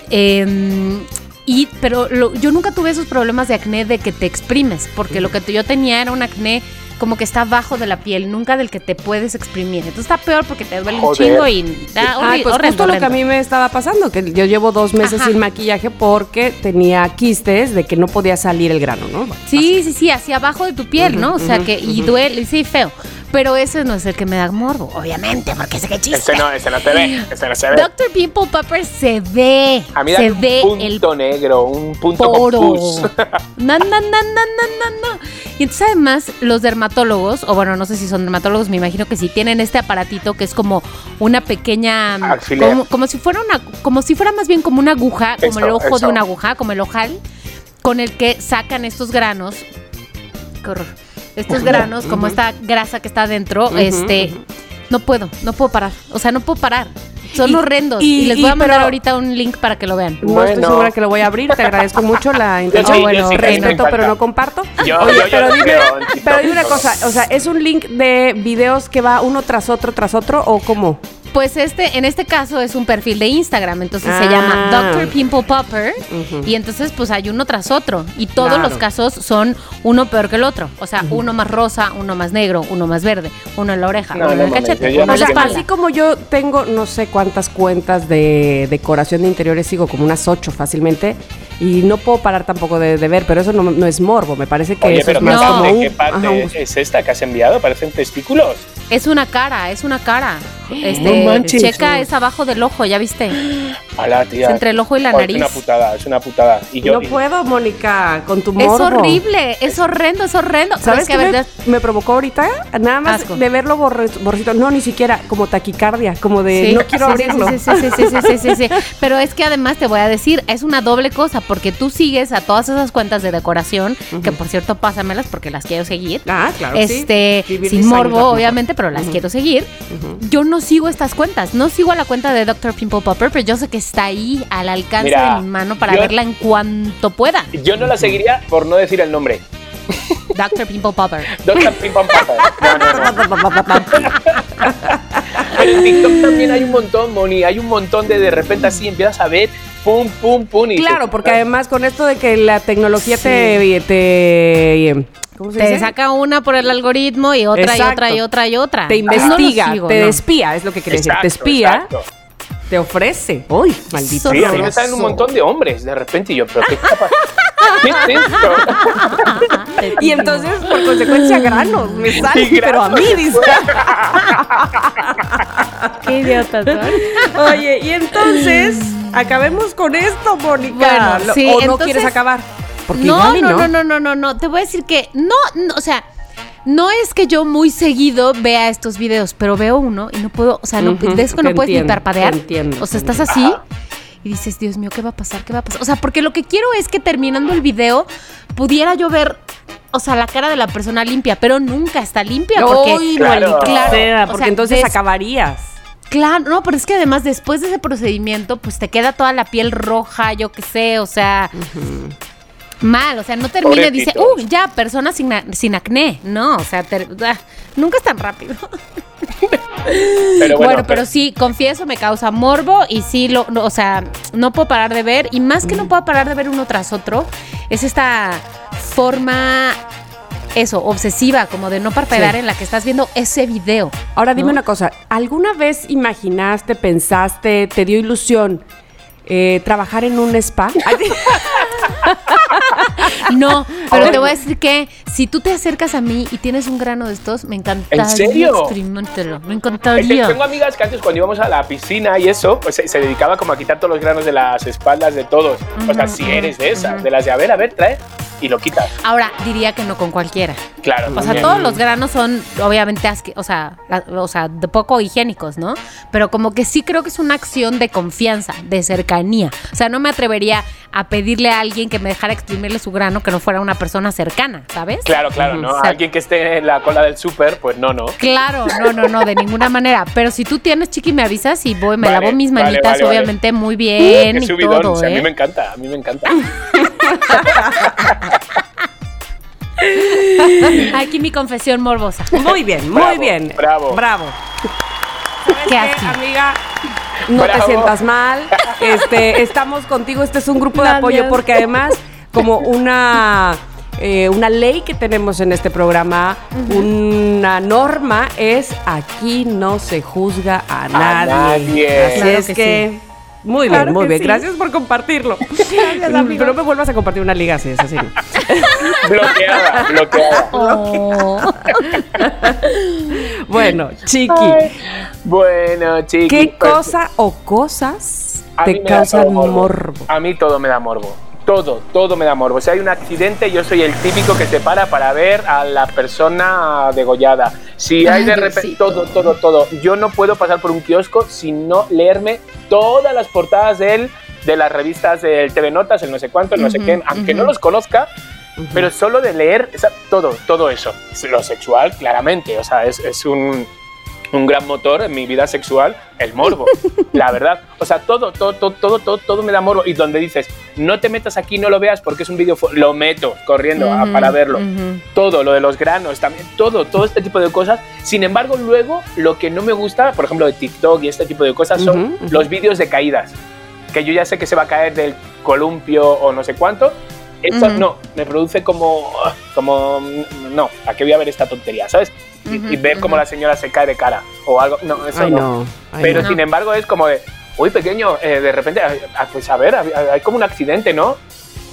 Em, y, pero lo- yo nunca tuve esos problemas de acné de que te exprimes, porque lo que yo tenía era un acné como que está abajo de la piel, nunca del que te puedes exprimir. Entonces está peor porque te duele un Joder. chingo y da Ay, horri- pues horrendo, justo lo que a mí me estaba pasando, que yo llevo dos meses Ajá. sin maquillaje porque tenía quistes de que no podía salir el grano, ¿no? Sí, sí, sí, hacia abajo de tu piel, ¿no? O sea que, y ujú. duele, sí, feo. Pero ese no es el que me da morbo, obviamente, porque ese que chiste. Ese no, ese no se ve, ese no se ve. Doctor Pimple Popper se ve. A mí se ve un el punto negro, un punto poro. con. No, no, no, no, no, no. Y entonces además los dermatólogos, o bueno, no sé si son dermatólogos, me imagino que sí, tienen este aparatito que es como una pequeña, Alfiler. como, como si fuera una, como si fuera más bien como una aguja, como Eso, el ojo de una aguja, como el ojal, con el que sacan estos granos. Qué horror. Estos granos, como esta grasa que está adentro, Ujú, este, ujú. no puedo, no puedo parar. O sea, no puedo parar. Son Y- horrendos. y- Y, les y- voy a mandar pero- ahorita un link para que lo vean. No estoy Bueno. segura que lo voy a abrir, te agradezco mucho la intención. sí, yo bueno, sí respeto, pero no comparto. Yo- Oye, yo- yo pero, dime, pero dime una cosa, o sea, ¿es un link de videos que va uno tras otro, tras otro, o cómo? Pues este, en este caso es un perfil de Instagram, entonces se Ah. llama Dr. Pimple Popper y entonces pues hay uno tras otro y todos Claro. los casos son uno peor que el otro, o sea, uno más rosa, uno más negro, uno más verde, uno en la oreja, No, uno en no el cachete, uno en la espalda. Así como yo tengo no sé cuántas cuentas de decoración de interiores, sigo como unas ocho fácilmente. Y no puedo parar tampoco de, de ver, pero eso no, no es morbo, me parece que Oye, eso pero es más no. como ¿de qué parte ajá, un- es esta que has enviado? Parecen testículos. Es una cara, es una cara. Este, No manches. checa es abajo del ojo, ¿ya viste? Hola, tía. Es entre el ojo y la Oh, nariz. Es una putada, es una putada. Y yo, no puedo, Mónica, con tu Es morbo. horrible, es horrendo, es horrendo. ¿Sabes es qué me, me provocó ahorita? Nada más Asco. de verlo borrito. No, ni siquiera como taquicardia, como de Sí, no quiero sí, abrirlo. Sí, sí, sí, sí, sí, sí, sí, sí. Pero es que además te voy a decir, es una doble cosa, porque tú sigues a todas esas cuentas de decoración, que por cierto, pásamelas porque las quiero seguir. Ah, claro. Este, sin morbo, obviamente, pero las quiero seguir. Yo no sigo estas cuentas, no sigo a la cuenta de Dr. Pimple Popper, pero yo sé que está ahí al alcance Mira, de mi mano para yo- verla en cuanto pueda. yo no la seguiría por no decir el nombre. Dr. Pimple Popper. Doctor Pim Pam Pam. No, no, en TikTok también hay un montón, Moni. Hay un montón de de repente así empiezas a ver, pum, pum, pum. Y Claro, te- porque además con esto de que la tecnología Sí. te, te ¿cómo se Te dice? saca una por el algoritmo y otra y otra y otra y otra. te no investiga, sigo, te no. espía, es lo que quería decir. Te espía, exacto. te ofrece. Uy, maldito. Sí, a mí me salen un montón de hombres de repente y yo, pero ¿qué está? ¿Qué es esto? Y entonces, por consecuencia, granos. Me salen, pero a mí, dice. Qué idiotas, ¿no? Oye, y entonces, acabemos con esto, Mónica. Bueno, Lo- sí, ¿O no entonces- quieres acabar? Porque no, igual y no, no, no, no, no, no. Te voy a decir que no, no, o sea, no es que yo muy seguido vea estos videos, pero veo uno y no puedo, o sea, no, de eso que no puedes ni entiendo, parpadear. te entiendo, o sea, estás así y dices, Dios mío, ¿qué va a pasar? ¿Qué va a pasar? O sea, porque lo que quiero es que terminando el video pudiera yo ver, o sea, la cara de la persona limpia, pero nunca está limpia porque Uy, Claro. Claro, sea, o porque sea, entonces des- acabarías. Claro, no, pero es que además después de ese procedimiento, pues te queda toda la piel roja, yo qué sé, o sea, mal, o sea, no termina y dice, uh, ya, persona sin, sin acné, no, o sea, ah, nunca es tan rápido. Pero Bueno, bueno, pero sí, confieso, me causa morbo y sí, lo, o sea, no puedo parar de ver, y más que no puedo parar de ver uno tras otro, es esta forma, eso, obsesiva, como de no parpadear Sí. en la que estás viendo ese video. Ahora dime ¿no? una cosa, ¿alguna vez imaginaste, pensaste, te dio ilusión eh, trabajar en un spa? No, pero te voy a decir que si tú te acercas a mí y tienes un grano de estos, me encantaría ¿En serio? experimentártelo. Me encantaría. tengo amigas que antes cuando íbamos a la piscina y eso, pues se, se dedicaba como a quitar todos los granos de las espaldas de todos. o sea, si eres de esas, de las de a ver, a ver, trae y lo quitas. Ahora, diría que no con cualquiera. Claro. O sea, todos los granos son obviamente asque- o sea, la- o sea, de poco higiénicos, ¿no? Pero como que sí creo que es una acción de confianza, de cercanía. O sea, no me atrevería a pedirle a alguien que me dejara exprimirle su grano que no fuera una persona cercana, ¿sabes? Claro, claro, ¿no? O sea, Alguien que esté en la cola del súper, pues no, no. Claro, no, no, no, de ninguna manera. Pero si tú tienes chiqui, me avisas y voy, me Vale, lavo mis manitas, vale, vale. obviamente, muy bien Qué y subidón, todo, o sea, a mí ¿eh? me encanta, a mí me encanta. Aquí mi confesión morbosa. Muy bien, muy Bravo, bien. bravo. Bravo. ¿Sabes Qué qué, asco. amiga? No Bravo. te sientas mal. Este, estamos contigo. Este es un grupo de apoyo porque además, como una, eh, una ley que tenemos en este programa, una norma es aquí no se juzga a nadie. nadie. Así Claro es que que. Muy Claro bien, muy bien. sí. Gracias por compartirlo. amigo. Pero no me vuelvas a compartir una liga así, es así. bloqueada, bloqueada. Oh. Bueno, Chiqui, Bueno, chicos. ¿qué cosa o cosas te causan morbo? A mí todo me da morbo. Todo, todo me da morbo. Si hay un accidente, yo soy el típico que se para para ver a la persona degollada. Si hay Ay, de repente, todo, todo, todo. Yo no puedo pasar por un kiosco sin no leerme todas las portadas de él, de las revistas del TV Notas, el no sé cuánto, el no sé qué, aunque no los conozca, pero solo de leer todo, todo eso. Lo sexual, claramente, o sea, es, es un, un gran motor en mi vida sexual, el morbo, la verdad. O sea, todo, todo, todo, todo, todo, todo me da morbo. Y donde dices, no te metas aquí, no lo veas porque es un vídeo, lo meto corriendo a- para verlo. Todo, lo de los granos, también, todo, todo este tipo de cosas. Sin embargo, luego lo que no me gusta, por ejemplo, de TikTok y este tipo de cosas, son los vídeos de caídas. Que yo ya sé que se va a caer del columpio o no sé cuánto. Eso Ujú. no, me produce como, como, no, ¿a qué voy a ver esta tontería, sabes? Y, Ujú, y ver cómo la señora se cae de cara o algo, no, eso Ay, no. no. ay, Pero no. sin embargo es como de, uy, pequeño, eh, de repente, ah, pues a ver, hay, como un accidente, ¿no?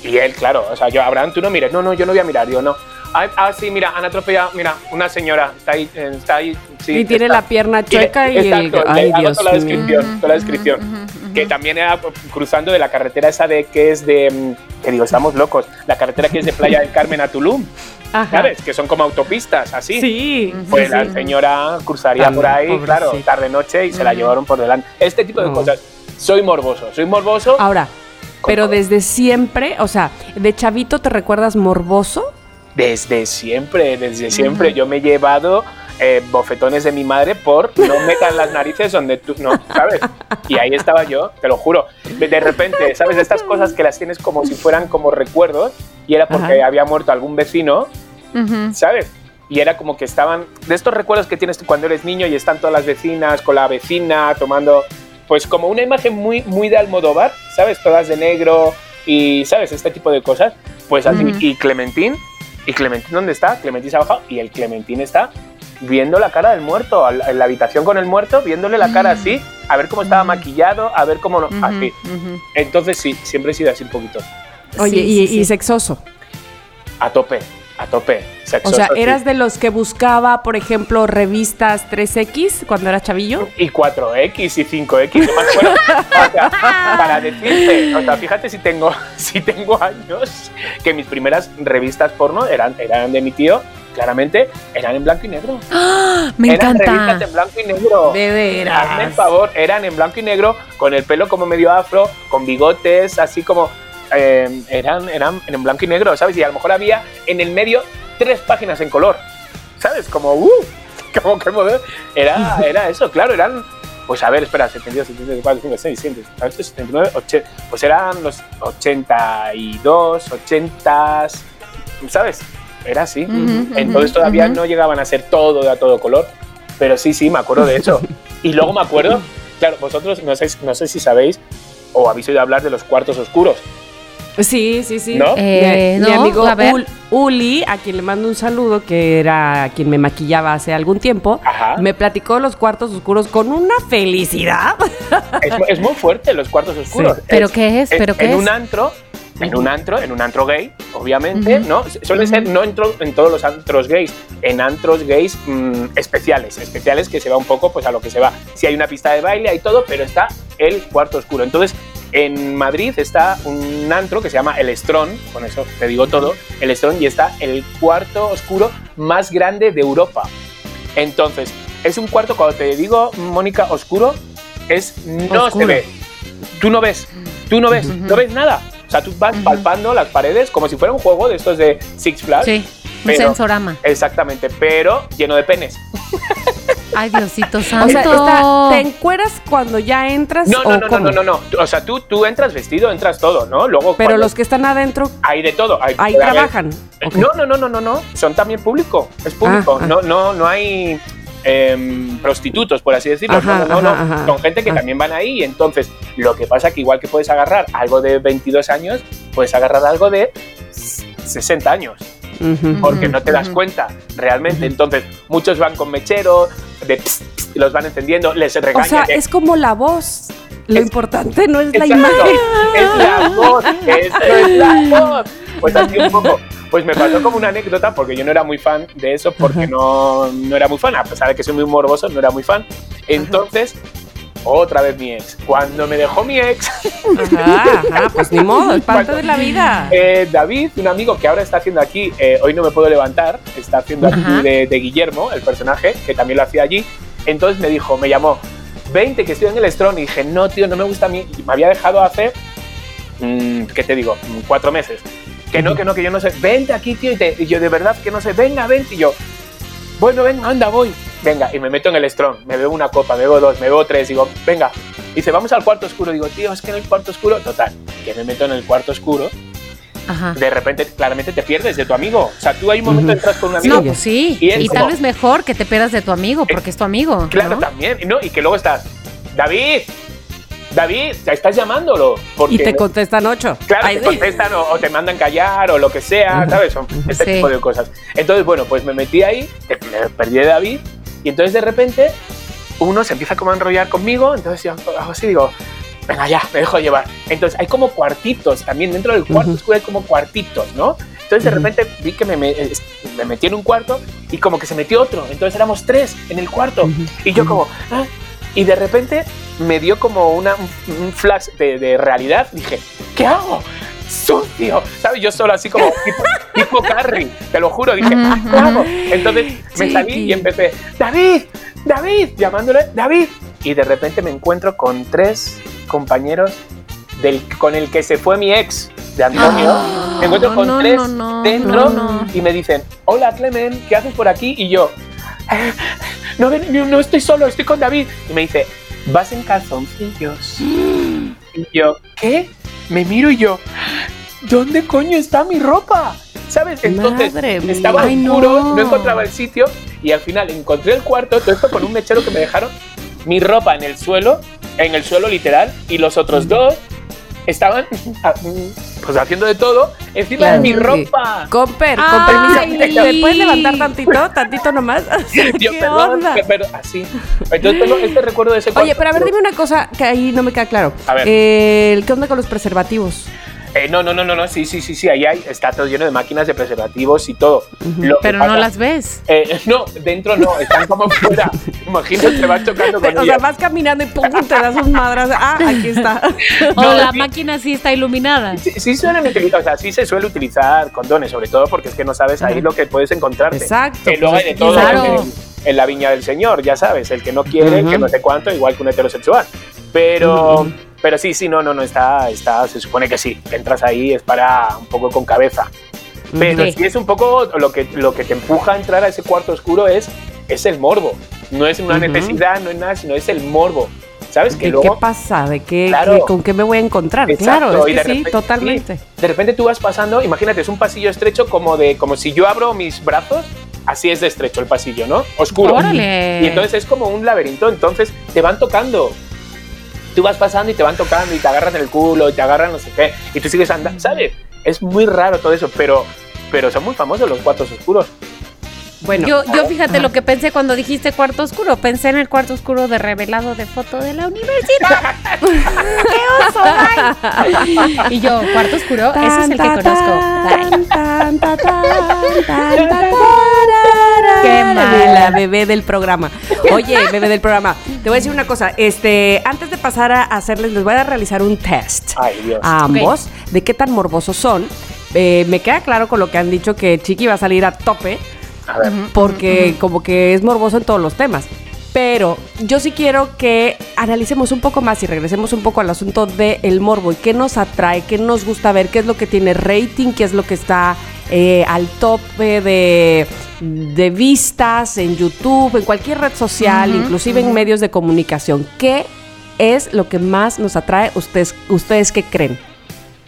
Y él, claro, o sea, yo, Abraham, tú no mires, no, no, yo no voy a mirar, yo no. Ay, ah, sí, mira, han atropellado, mira, una señora, está ahí, eh, está ahí, sí. y tiene está- la pierna chueca y el. Exacto, le Ay, hago Dios toda la descripción, toda la descripción. Ujú, ujú, Que también era cruzando de la carretera esa de que es de, mm, que digo, estamos locos, la carretera que es de Playa del Carmen a Tulum, Ajá. ¿sabes? Que son como autopistas, así. Sí. Pues sí, la sí. señora cruzaría por ahí, claro, pobrecita. tarde noche y se la llevaron por delante. Este tipo de cosas. Soy morboso, soy morboso. Ahora, pero desde siempre, o sea, de chavito te recuerdas morboso. Desde siempre, desde siempre. Yo me he llevado eh, bofetones de mi madre por no metan las narices donde tú, no, ¿sabes? Y ahí estaba yo, te lo juro. De repente, ¿sabes? Estas cosas que las tienes como si fueran como recuerdos y era porque Ajá. había muerto algún vecino. ¿sabes? Y era como que estaban, de estos recuerdos que tienes cuando eres niño y están todas las vecinas con la vecina tomando, pues como una imagen muy, muy de Almodóvar, ¿sabes? Todas de negro y, ¿sabes? Este tipo de cosas. Pues así, Ujú. y Clementín, ¿y Clementín dónde está? Clementín se ha bajado y el Clementín está viendo la cara del muerto, al- en la habitación con el muerto, viéndole la cara Mm. así, a ver cómo estaba Mm. maquillado, a ver cómo no, así. Entonces sí, siempre he sido así un poquito, Oye, Sí, y, sí, y sexoso. a tope, a tope. O sexoso, sea, sí. ¿eras de los que buscaba, por ejemplo, revistas 3X cuando era chavillo? y 4X y 5X, no me acuerdo. O sea, para decirte, o sea, fíjate si tengo, si tengo años, que mis primeras revistas porno eran, eran de mi tío, claramente, eran en blanco y negro. ¡Ah! Me eran revistas encanta. en blanco y negro. De veras. Hazme el favor, eran en blanco y negro, con el pelo como medio afro, con bigotes, así como... eh, eran, eran en blanco y negro, ¿sabes? Y a lo mejor había en el medio tres páginas en color, ¿sabes? Como, uh, como que. Era, era eso, claro, eran... Pues a ver, espera, 72, 74, 75, 76, 79, 80, pues eran los 82, 80, ¿sabes? Era así. Ujú, ujú, Entonces todavía ujú. no llegaban a ser todo de a todo color, pero sí, sí, me acuerdo de eso. Y luego me acuerdo, claro, vosotros no sé, no sé si sabéis o habéis oído hablar de los cuartos oscuros, Sí, sí, sí. ¿no? Eh, mi, amigo a ver. Uli, a quien le mando un saludo, que era quien me maquillaba hace algún tiempo, Ajá. me platicó los cuartos oscuros con una felicidad. Es, mu- es muy fuerte los cuartos oscuros. ¿Pero Es- qué es? en- ¿Pero qué en es? un antro, en un antro, en un antro gay, obviamente. ¿no? Suele ser no en, en todos los antros gays, en antros gays mm, especiales, especiales que se va un poco pues a lo que se va. Si hay una pista de baile, hay todo, pero está el cuarto oscuro. Entonces, en Madrid está un antro que se llama El Estrón, con eso te digo todo, El Estrón, y está el cuarto oscuro más grande de Europa. Entonces, es un cuarto, cuando te digo, Mónica, oscuro, es no Oscuro. se ve. Tú no ves, tú no ves, Ujú. no ves nada. O sea, tú vas Ujú. palpando las paredes como si fuera un juego de estos de Six Flags. Sí, un Pero- sensorama. Exactamente, pero lleno de penes. Ay, Diosito O santo. sea, está- ¿te encueras cuando ya entras No, o no, no, no, cómo? no, no, no. O sea, tú, tú entras vestido, entras todo, ¿no? Luego Pero cuando- los que están adentro, hay de todo. Hay, ahí trabajan. Ok. No, no, no, no, no, no. Son también público. Es público. Ah, ah. No, no, no hay em, prostitutos, por así decirlo. Ajá, no, no, no. ajá, ajá. Son gente que Ah. también van ahí. y Entonces, lo que pasa que igual que puedes agarrar algo de 22 años, puedes agarrar algo de 60 años. Porque no te das cuenta realmente. Entonces, muchos van con mechero, de pss, pss, y los van encendiendo, les O regañan. sea, que- es como la voz. Lo Es- importante no es la Exacto, imagen. Es la voz, eso es la voz. Pues así un poco. Pues me pasó como una anécdota, porque yo no era muy fan de eso, porque no, no era muy fan, a pesar de que soy muy morboso, no era muy fan. Entonces, otra vez mi ex. Cuando me dejó mi ex, Ajá, ajá, pues ni modo, es parte de la vida. eh, David, un amigo que ahora está haciendo aquí, eh, hoy no me puedo levantar, está haciendo aquí de Guillermo, el personaje, que también lo hacía allí. Entonces me dijo, me llamó, 20 que estoy en el Strong. Y dije, no, tío, no me gusta a mí. Y me había dejado hace, mm, ¿qué te digo? Mm, Cuatro meses. Que no, que no, que yo no sé. Vente aquí, tío. Y, te- y yo, de verdad que no sé. Venga, vente. Y yo, bueno, venga, anda, voy. Venga, y me meto en el Strong. Me bebo una copa, me bebo dos, me bebo tres. Digo, venga, Dice, vamos al cuarto oscuro. Digo, tío, es que en el cuarto oscuro, total, que me meto en el cuarto oscuro. Ajá. De repente, claramente te pierdes de tu amigo. O sea, tú hay un momento Ujú. entras con un Sí, amigo. No, pues sí. Y Y, es tal vez mejor que te pierdas de tu amigo, porque es tu amigo. Claro, ¿no? también. ¿no? Y que luego estás, David, David, ya estás llamándolo. Porque Y te contestan ocho. Claro, Ay, te contestan o, o te mandan callar o lo que sea, ¿sabes? Son este Sí. tipo de cosas. Entonces, bueno, pues me metí ahí, me perdí de David, y entonces de repente uno se empieza como a enrollar conmigo, entonces yo hago así digo, venga ya, me dejo llevar. Entonces hay como cuartitos también, dentro del cuarto Ujú. oscuro hay como cuartitos, ¿no? Entonces de repente vi que me, me, metí en un cuarto y como que se metió otro, entonces éramos tres en el cuarto. Y yo como, "Ah", y de repente me dio como una, un, un flash de, de realidad. Dije, ¿qué hago? Sucio, ¿sabes? Yo solo así como tipo, tipo Carrie, te lo juro. Dije, "Ah. Entonces me salí y empecé, David, David, llamándole, David. Y de repente me encuentro con tres compañeros del, con el que se fue mi ex de Antonio. Me encuentro con no, tres no, no, dentro y me dicen, hola Clemen, ¿qué haces por aquí? Y yo, "Eh, no, no estoy solo, estoy con David. Y me dice, vas en calzoncillos. Y yo, ¿qué? Me miro y yo, ¿dónde coño está mi ropa? ¿Sabes? Entonces Madre mía. estaba Ay, oscuro, no. no. encontraba el sitio y al final encontré el cuarto, todo esto con un mechero que me dejaron, mi ropa en el suelo, en el suelo literal, y los otros dos estaban pues haciendo de todo encima Claro, de mi sí. ropa. Comper, con permiso. ¿Te puedes levantar tantito? Tantito nomás. Yo, ¿Qué perdón, onda? pe- pero así. Entonces tengo este recuerdo de ese cuarto. Oye, pero a ver, dime una cosa que ahí no me queda claro. A ver. Eh, ¿Qué onda con los preservativos? Eh, no, no, no, no, no, sí, sí, sí, sí, ahí hay, está todo lleno de máquinas de preservativos y todo. Lo que Pero no pasa- las ves. Eh, no, dentro no, están como fuera. Imagínate, te vas chocando con O sea, vas caminando y pum, te das un madras. Ah, aquí está. O No, la sí. máquina sí está iluminada. Sí, sí suelen utilizar, o sea, sí se suele utilizar condones, sobre todo porque es que no sabes ahí Ajá. lo que puedes encontrarte. Exacto, Que luego pues hay de que todo claro. en, en la viña del señor, ya sabes, el que no quiere, el que Ujú. no sé cuánto, igual que un heterosexual. Pero. Pero sí, sí, no, no, no, está, está, se supone que sí, que entras ahí es para un poco con cabeza. Pero Sí. sí es un poco lo que, lo que te empuja a entrar a ese cuarto oscuro es, es el morbo. No es una necesidad, no es nada, sino es el morbo. ¿Sabes? Que ¿De luego qué pasa? ¿De qué, Claro. qué- con qué me voy a encontrar? Exacto, claro, es que sí, repente- totalmente. sí, de repente tú vas pasando, imagínate, es un pasillo estrecho como de como si yo abro mis brazos, así es de estrecho el pasillo, ¿no? Oscuro. Órale. Y entonces es como un laberinto, entonces te van tocando. Tú vas pasando y te van tocando y te agarran el culo y te agarran no sé qué y tú sigues andando, ¿sabes? Es muy raro todo eso, pero pero son muy famosos los cuartos oscuros. Bueno, Yo, yo fíjate lo que pensé cuando dijiste cuarto oscuro. Pensé en el cuarto oscuro de revelado de foto de la universidad. ¡Qué oso! ay! Y yo, cuarto oscuro, ese es el que Tan, conozco. Tan, tan, tan, tan, tan, tan, Qué mala. La bebé del programa. Oye, bebé del programa, te voy a decir una cosa. Este, antes de pasar a hacerles, les voy a realizar un test Ay, Dios. a ambos de qué tan morbosos son. Eh, me queda claro con lo que han dicho que Chiqui va a salir a tope A ver. porque como que es morboso en todos los temas. Pero yo sí quiero que analicemos un poco más y regresemos un poco al asunto del morbo y qué nos atrae, qué nos gusta ver, qué es lo que tiene rating, qué es lo que está eh, al tope de, de vistas en YouTube, en cualquier red social, inclusive en medios de comunicación. ¿Qué es lo que más nos atrae? ¿Ustedes, ustedes qué creen?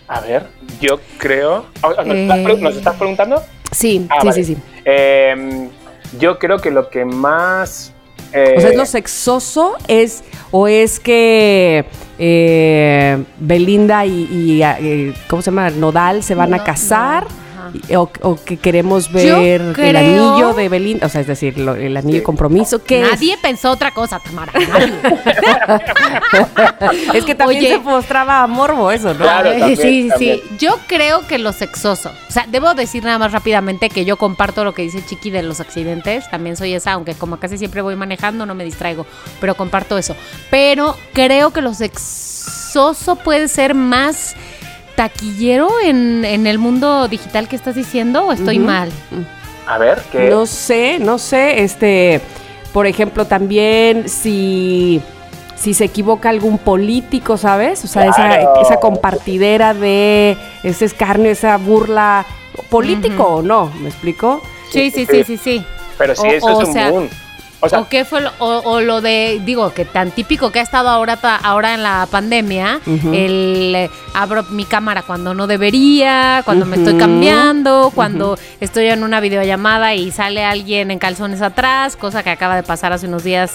A ver, yo creo. ¿Nos, Eh. estás, pre- nos estás preguntando? Sí, Ah, sí, vale. sí, sí. Eh, yo creo que lo que más. eh, O sea, ¿es lo sexoso? ¿Es, ¿O es que eh, Belinda y, y, eh, ¿cómo se llama? Nodal se van a casar? no, o, o que queremos Yo ver el creo- anillo de Belinda? O sea, es decir, lo- el anillo de compromiso. ¿Qué es? Nadie pensó otra cosa, Tamara. nadie. Es que también Oye. se mostraba a morbo eso, ¿no? Claro, Eh, también, sí, también. sí. Yo creo que lo sexoso. O sea, debo decir nada más rápidamente que yo comparto lo que dice Chiqui de los accidentes. También soy esa, aunque como casi siempre voy manejando, no me distraigo. Pero comparto eso. Pero creo que lo sexoso puede ser más taquillero en, en el mundo digital que estás diciendo o estoy mal. A ver, que. No sé, no sé, este, por ejemplo, también si, si se equivoca algún político, ¿sabes? O sea, esa, Claro. esa compartidera de ese escarnio, esa burla político o no, ¿me explico? Sí, sí, sí, sí, sí. Pero sí, o- eso o es un sea- boom. O sea- qué fue lo, o, o lo de, digo, que tan típico que ha estado ahora, ta- ahora en la pandemia, el eh, abro mi cámara cuando no debería, cuando me estoy cambiando, cuando estoy en una videollamada y sale alguien en calzones atrás, cosa que acaba de pasar hace unos días.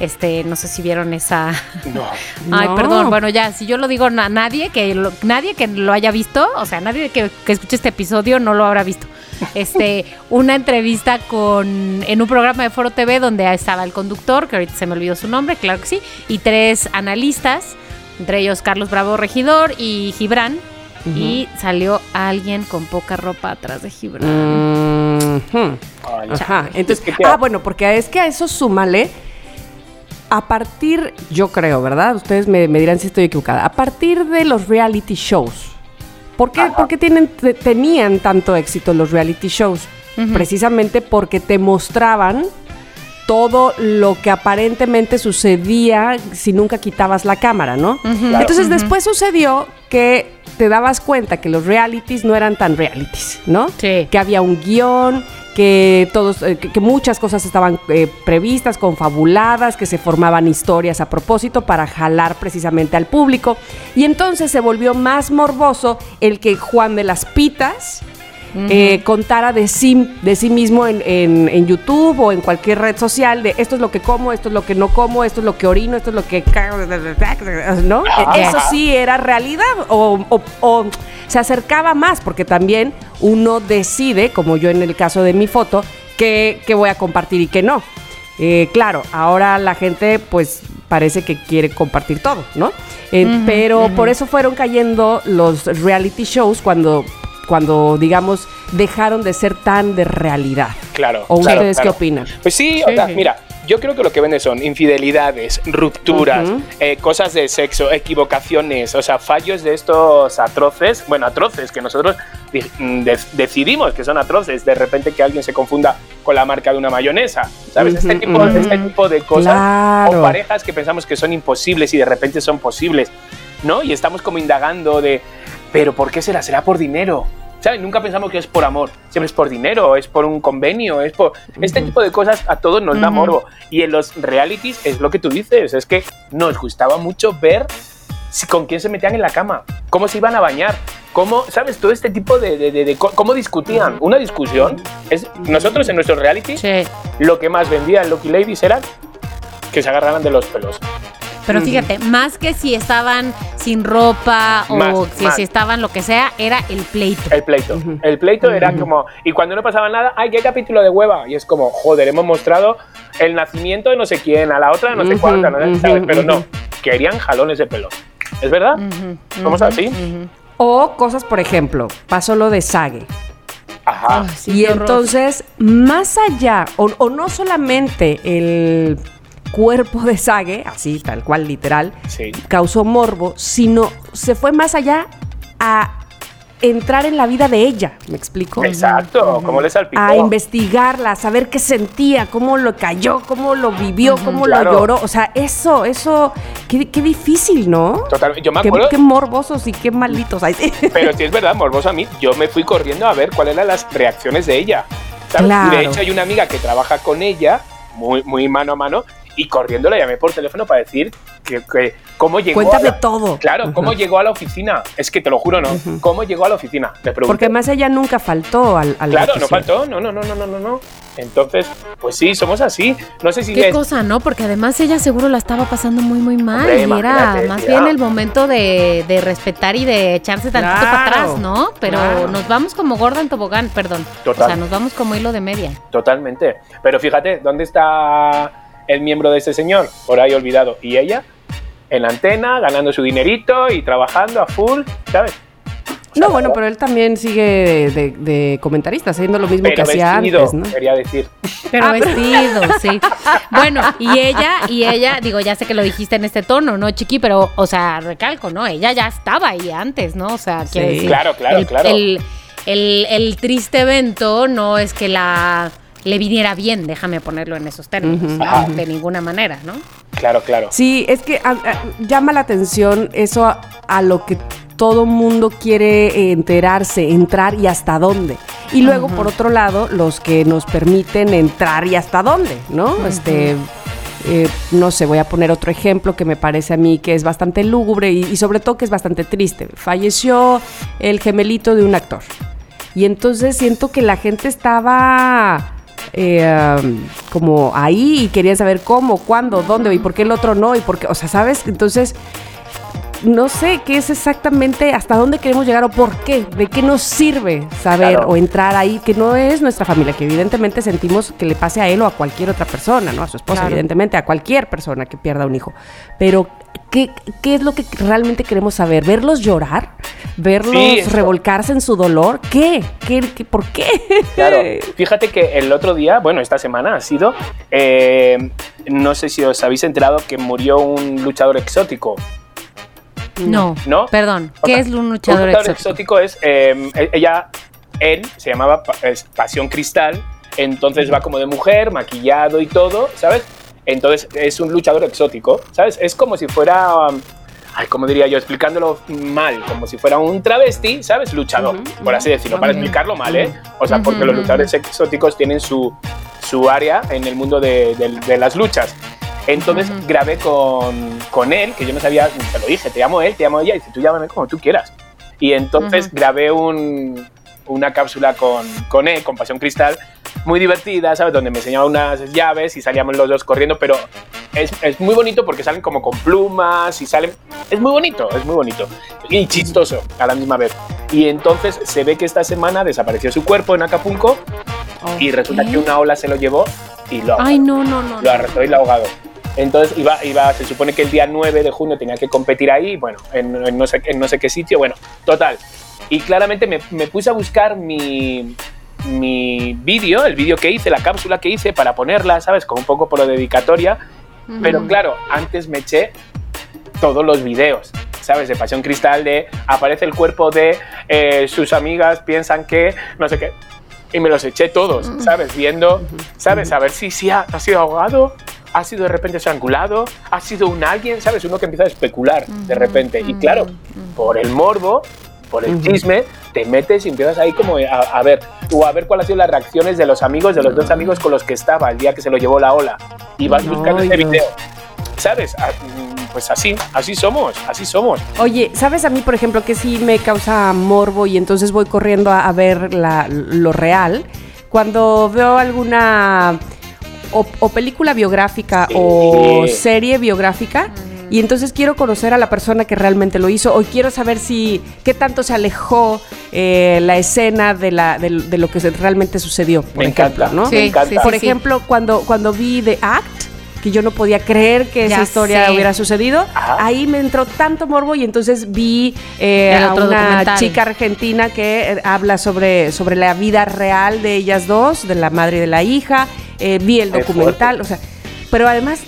Este, no sé si vieron esa. No. Ay, No. perdón. Bueno, ya, si yo lo digo, na- nadie que lo, nadie que lo haya visto, o sea, nadie que, que escuche este episodio no lo habrá visto. Este, una entrevista con en un programa de Foro TV donde estaba el conductor, que ahorita se me olvidó su nombre, claro que sí, y tres analistas, entre ellos Carlos Bravo Regidor y Gibran. Y salió alguien con poca ropa atrás de Gibran. Ajá, entonces, ah, bueno, porque es que a eso súmale, a partir, yo creo, ¿verdad? Ustedes me, me dirán si estoy equivocada, a partir de los reality shows, ¿por qué, por qué tienen, te- tenían tanto éxito los reality shows? Precisamente porque te mostraban todo lo que aparentemente sucedía si nunca quitabas la cámara, ¿no? Entonces después sucedió que te dabas cuenta que los realities no eran tan realities, ¿no? Sí. Que había un guion, que todos, eh, que, que muchas cosas estaban eh, previstas, confabuladas, que se formaban historias a propósito para jalar precisamente al público. Y entonces se volvió más morboso el que Juan de las Pitas eh, contara de sí, de sí mismo en, en- en YouTube o en cualquier red social de esto es lo que como, esto es lo que no como, esto es lo que orino, esto es lo que... cago", ¿no? Ajá. Eso sí era realidad o, o- o se acercaba más porque también uno decide, como yo en el caso de mi foto, que, que voy a compartir y que no. Eh, claro, ahora la gente pues parece que quiere compartir todo, ¿no? Eh, pero por eso fueron cayendo los reality shows cuando, cuando digamos, dejaron de ser tan de realidad. Claro. ¿O claro, ustedes qué claro. opinan? Pues sí, o sea, mira, yo creo que lo que vende son infidelidades, rupturas, Ujú. eh, cosas de sexo, equivocaciones, o sea, fallos de estos atroces, bueno, atroces que nosotros mm, de- decidimos que son atroces, de repente que alguien se confunda con la marca de una mayonesa, ¿sabes? este, Ujú, tipo, ujú. este tipo de cosas, Claro. o parejas que pensamos que son imposibles y de repente son posibles, ¿no? Y estamos como indagando de, pero ¿por qué será? ¿Será por dinero? ¿Sabes? Nunca pensamos que es por amor, siempre es por dinero, es por un convenio, es por... Este tipo de cosas a todos nos da morbo. Y en los realities es lo que tú dices, es que nos gustaba mucho ver si- con quién se metían en la cama, cómo se iban a bañar, cómo, ¿sabes? Todo este tipo de... de- de- de co- cómo discutían. Una discusión es... Nosotros en nuestros realities Sí. lo que más vendía en Lucky Ladies era que se agarraran de los pelos. Pero fíjate, más que si estaban sin ropa o Más, si, más. si estaban lo que sea, era el pleito. El pleito. El pleito era como. Y cuando no pasaba nada, ¡ay, qué capítulo de hueva! Y es como, joder, hemos mostrado el nacimiento de no sé quién, a la otra no sé cuánta, no ¿sabes? Pero no, querían jalones de pelo. ¿Es verdad? ¿Somos así? O cosas, por ejemplo, pasó lo de Sage. Ajá. Sí, y horror. entonces, más allá, o, o no solamente el cuerpo de Sage, así tal cual literal, Sí. causó morbo, sino se fue más allá a entrar en la vida de ella, ¿me explico? Exacto, como le salpicó. A investigarla, a saber qué sentía, cómo lo cayó, cómo lo vivió, cómo Claro. lo lloró. O sea, eso, eso, qué, qué difícil, ¿no? Total, yo me Qué, acuerdo, qué morbosos y qué malditos. Sí. pero si es verdad, morboso a mí, yo me fui corriendo a ver cuáles eran las reacciones de ella. ¿sabes? Claro. Y de hecho hay una amiga que trabaja con ella, muy, muy mano a mano, y corriendo la llamé por teléfono para decir que, que cómo llegó. a Cuéntame la- todo. Claro, ¿cómo llegó a la oficina? Es que te lo juro, ¿no? ¿Cómo llegó a la oficina? Le pregunté. Porque además ella nunca faltó al, al Claro, no faltó. No, no, no, no, no, no, no. Entonces, pues sí, somos así. No sé si Qué ves. cosa, ¿no? Porque además ella seguro la estaba pasando muy, muy mal. Hombre, y era más ya. bien el momento de, de respetar y de echarse tantito Claro, para atrás, ¿no? Pero claro. nos vamos como gorda en tobogán, perdón. Total. O sea, nos vamos como hilo de media. Totalmente. Pero fíjate, ¿dónde está el miembro de este señor? Por ahí olvidado. ¿Y ella? En la antena, ganando su dinerito y trabajando a full, ¿sabes? No, bueno, pero él también sigue de, de comentarista, haciendo lo mismo que hacía antes, ¿no? quería decir. Pero Ah, pero- vestido, sí. Bueno, y ella, y ella, digo, ya sé que lo dijiste en este tono, ¿no, Chiqui? Pero, o sea, recalco, ¿no? Ella ya estaba ahí antes, ¿no? O sea, Sí. decir. Claro, claro, el, claro. El, el- el triste evento no es que la le viniera bien, déjame ponerlo en esos términos, ¿no? De ninguna manera, ¿no? Claro, claro. Sí, es que a- a- llama la atención eso a, a lo que todo mundo quiere enterarse, entrar y hasta dónde. Y luego, por otro lado, los que nos permiten entrar y hasta dónde, ¿no? Este. eh, no sé, voy a poner otro ejemplo que me parece a mí que es bastante lúgubre y, y sobre todo que es bastante triste. Falleció el gemelito de un actor. Y entonces siento que la gente estaba eh, como ahí y querían saber cómo, cuándo, dónde y por qué el otro no y por qué, o sea, ¿sabes? Entonces, no sé qué es exactamente hasta dónde queremos llegar o por qué, de qué nos sirve saber Claro. o entrar ahí, que no es nuestra familia, que evidentemente sentimos que le pase a él o a cualquier otra persona, ¿no? A su esposa, Claro. evidentemente, a cualquier persona que pierda un hijo. Pero, ¿qué, qué es lo que realmente queremos saber? ¿Verlos llorar? ¿Verlos Sí, revolcarse en su dolor? ¿Qué? ¿Qué, qué por qué? Claro, fíjate que el otro día, bueno, esta semana ha sido, eh, no sé si os habéis enterado que murió un luchador exótico. No, ¿No? perdón. O ¿Qué sea, es un luchador un luchador exótico? exótico es, eh, ella, él se llamaba Pasión Cristal, entonces va como de mujer, maquillado y todo, ¿sabes? Entonces es un luchador exótico, ¿sabes? Es como si fuera, um, ay, ¿cómo diría yo? Explicándolo mal, como si fuera un travesti, ¿sabes? Luchador, por así decirlo, para explicarlo mal, ¿eh? O sea, porque los luchadores exóticos tienen su, su área en el mundo de, de- de las luchas. Entonces grabé con, con él, que yo no sabía, te lo dije, te llamo él, te llamo ella, y dice, tú llámame como tú quieras. Y entonces grabé un- una cápsula con, con él, con Pasión Cristal, muy divertida, ¿sabes? Donde me enseñaba unas llaves y salíamos los dos corriendo, pero es, es muy bonito porque salen como con plumas y salen... Es muy bonito, es muy bonito. Y chistoso a la misma vez. Y entonces se ve que esta semana desapareció su cuerpo en Acapulco y resulta que una ola se lo llevó y lo Ay, no, no, no. lo arrastró y lo ahogado. Entonces iba, iba, se supone que el día 9 de junio tenía que competir ahí, bueno, en, en no, sé, en no sé qué sitio, bueno, total. Y claramente me, me puse a buscar mi, mi vídeo, el vídeo que hice, la cápsula que hice para ponerla, ¿sabes? Como un poco por lo dedicatoria. Pero claro, antes me eché todos los videos, ¿sabes? De Pasión Cristal, de aparece el cuerpo de eh, sus amigas, piensan que no sé qué. Y me los eché todos, ¿sabes? Viendo, ¿sabes? A ver si, si ha, ha sido ahogado, ha sido de repente estrangulado, ha sido un alguien, ¿sabes? Uno que empieza a especular de repente. Y claro, por el morbo, por el chisme, te metes y empiezas ahí como a, a ver, o a ver cuáles han sido las reacciones de los amigos, de los dos amigos con los que estaba el día que se lo llevó la ola. Y vas buscando Ay, ese video. ¿Sabes? Ah, Pues así, así somos, así somos. Oye, ¿sabes a mí, por ejemplo, que sí me causa morbo y entonces voy corriendo a, a ver la- lo real? Cuando veo alguna o, o película biográfica Sí. o serie biográfica y entonces quiero conocer a la persona que realmente lo hizo o quiero saber si qué tanto se alejó eh, la escena de, la, de, de lo que realmente sucedió, por Me ejemplo, encanta, ¿no? Sí, me encanta. Por sí. ejemplo, cuando, cuando vi The Act, que yo no podía creer que Ya esa historia sé. hubiera sucedido, Ajá. ahí me entró tanto morbo y entonces vi eh, a una documental. chica argentina que eh, habla sobre, sobre la vida real de ellas dos, de la madre y de la hija, eh, vi el Qué documental, o sea, pero además...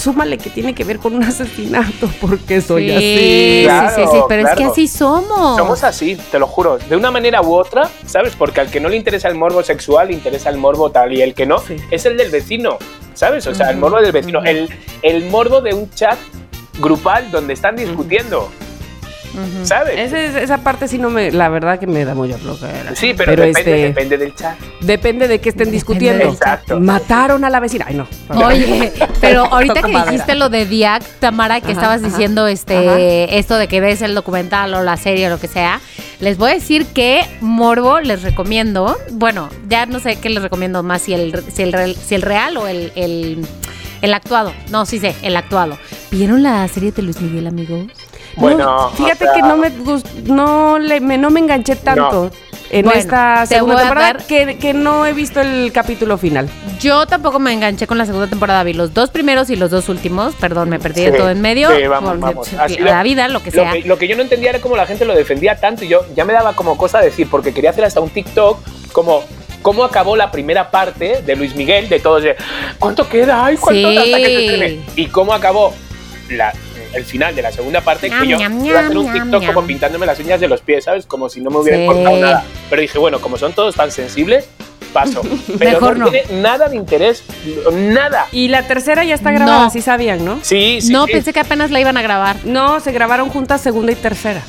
Súmale que tiene que ver con un asesinato, porque soy sí, así. sí, Claro, sí, sí, pero es que claro. así somos. Somos así, te lo juro. De una manera u otra, ¿sabes? Porque al que no le interesa el morbo sexual, le interesa el morbo tal. Y el que no, Sí. es el del vecino, ¿sabes? O sea, el morbo del vecino. el, el morbo de un chat grupal donde están discutiendo, ¿sabes? Ese- esa parte sí no me, la verdad que me da mucha flojera. Sí, pero, depende, este, depende del chat. depende de qué estén discutiendo. Exacto. Mataron a la vecina. Ay, no. Oye, pero ahorita que dijiste lo de Diac, Tamara, que Ajá, estabas ajá, diciendo este ajá. esto de que ves el documental o la serie o lo que sea, les voy a decir que Morbo les recomiendo. Bueno, ya no sé qué les recomiendo más, si el, si el, real- si el real o el, el, el actuado. No, sí sé, el actuado. ¿Vieron la serie de Luis Miguel, amigos? Bueno, No, fíjate o sea- que no me no le me, no me enganché tanto en Bueno, esta segunda temporada dar- que, que no he visto el capítulo final. Yo tampoco me enganché con la segunda temporada. Vi los dos primeros y los dos últimos. Perdón, me perdí de todo en medio. sí, vamos, por- vamos. La Así lo- vida, lo que Lo sea. que, lo que yo no entendía era cómo la gente lo defendía tanto y yo ya me daba como cosa decir, porque quería hacer hasta un TikTok como cómo acabó la primera parte de Luis Miguel, de todos de ¿cuánto queda? Ay, ¿cuánto Sí. hasta que se estrene?". Y cómo acabó la- el final de la segunda parte, que yo iba a hacer un TikTok como pintándome las uñas de los pies, ¿sabes? Como si no me hubiera Sí. importado nada. Pero dije, bueno, como son todos tan sensibles, paso. Pero Mejor no, no. tiene nada de interés, nada. Y la tercera ya está grabada, No. sí sabían, ¿no? Sí, sí. no, sí. pensé que apenas la iban a grabar. No, se grabaron juntas segunda y tercera.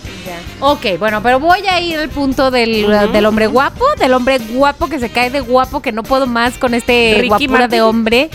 Ok, bueno, pero voy a ir al punto del, del hombre guapo, del hombre guapo que se cae de guapo, que no puedo más con este Ricky guapura Martin. de hombre.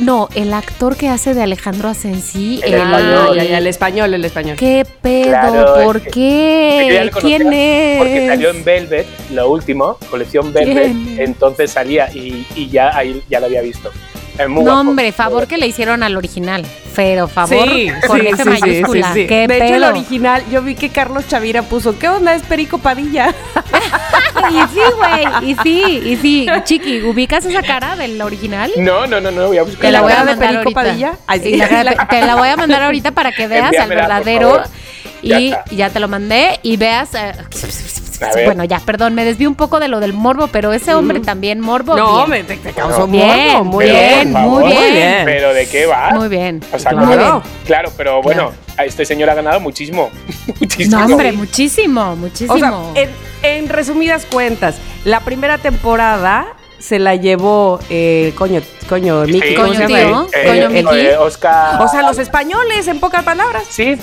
No, el actor que hace de Alejandro Asensi. El el- español. ya, ya, el español, el español. ¿Qué pedo? Claro, ¿Por es qué? ¿Quién es? Porque salió en Velvet, lo último, colección Velvet, ¿Quién? entonces salía y, y ya ahí ya lo había visto. Es muy No, guapo. hombre, favor que le hicieron al original. Pero favor Sí, con sí, F sí, mayúscula. sí, sí. ¿Qué de hecho, el pedo? original, yo vi que Carlos Chavira puso, ¿qué onda es Perico Padilla? y sí, güey, y sí, y sí. Chiqui, ¿ubicas esa cara del original? No, no, no, no, voy a buscar. Te la voy a mandar Perico ahorita. Padilla? Ay, sí. Y la cara de- te la voy a mandar ahorita para que veas al Envíamela, verdadero. Ya Y ya te lo mandé y veas. eh. Bueno, ya, perdón, me desvié un poco de lo del morbo, pero ese hombre también morbo. No, bien. me te, te causó Bien, morbo, muy Pero, bien, muy bien. Pero ¿de qué va? Muy bien. O sea, claro. bien. Claro, pero bueno, este señor ha ganado muchísimo. muchísimo. No, hombre, muchísimo, muchísimo. O sea, en, en resumidas cuentas, la primera temporada se la llevó, eh, coño, coño, Mickey, Sí, ¿cómo Coño se llama? tío, eh, coño eh, Mickey. eh, Oscar. O sea, los españoles, en pocas palabras. Sí.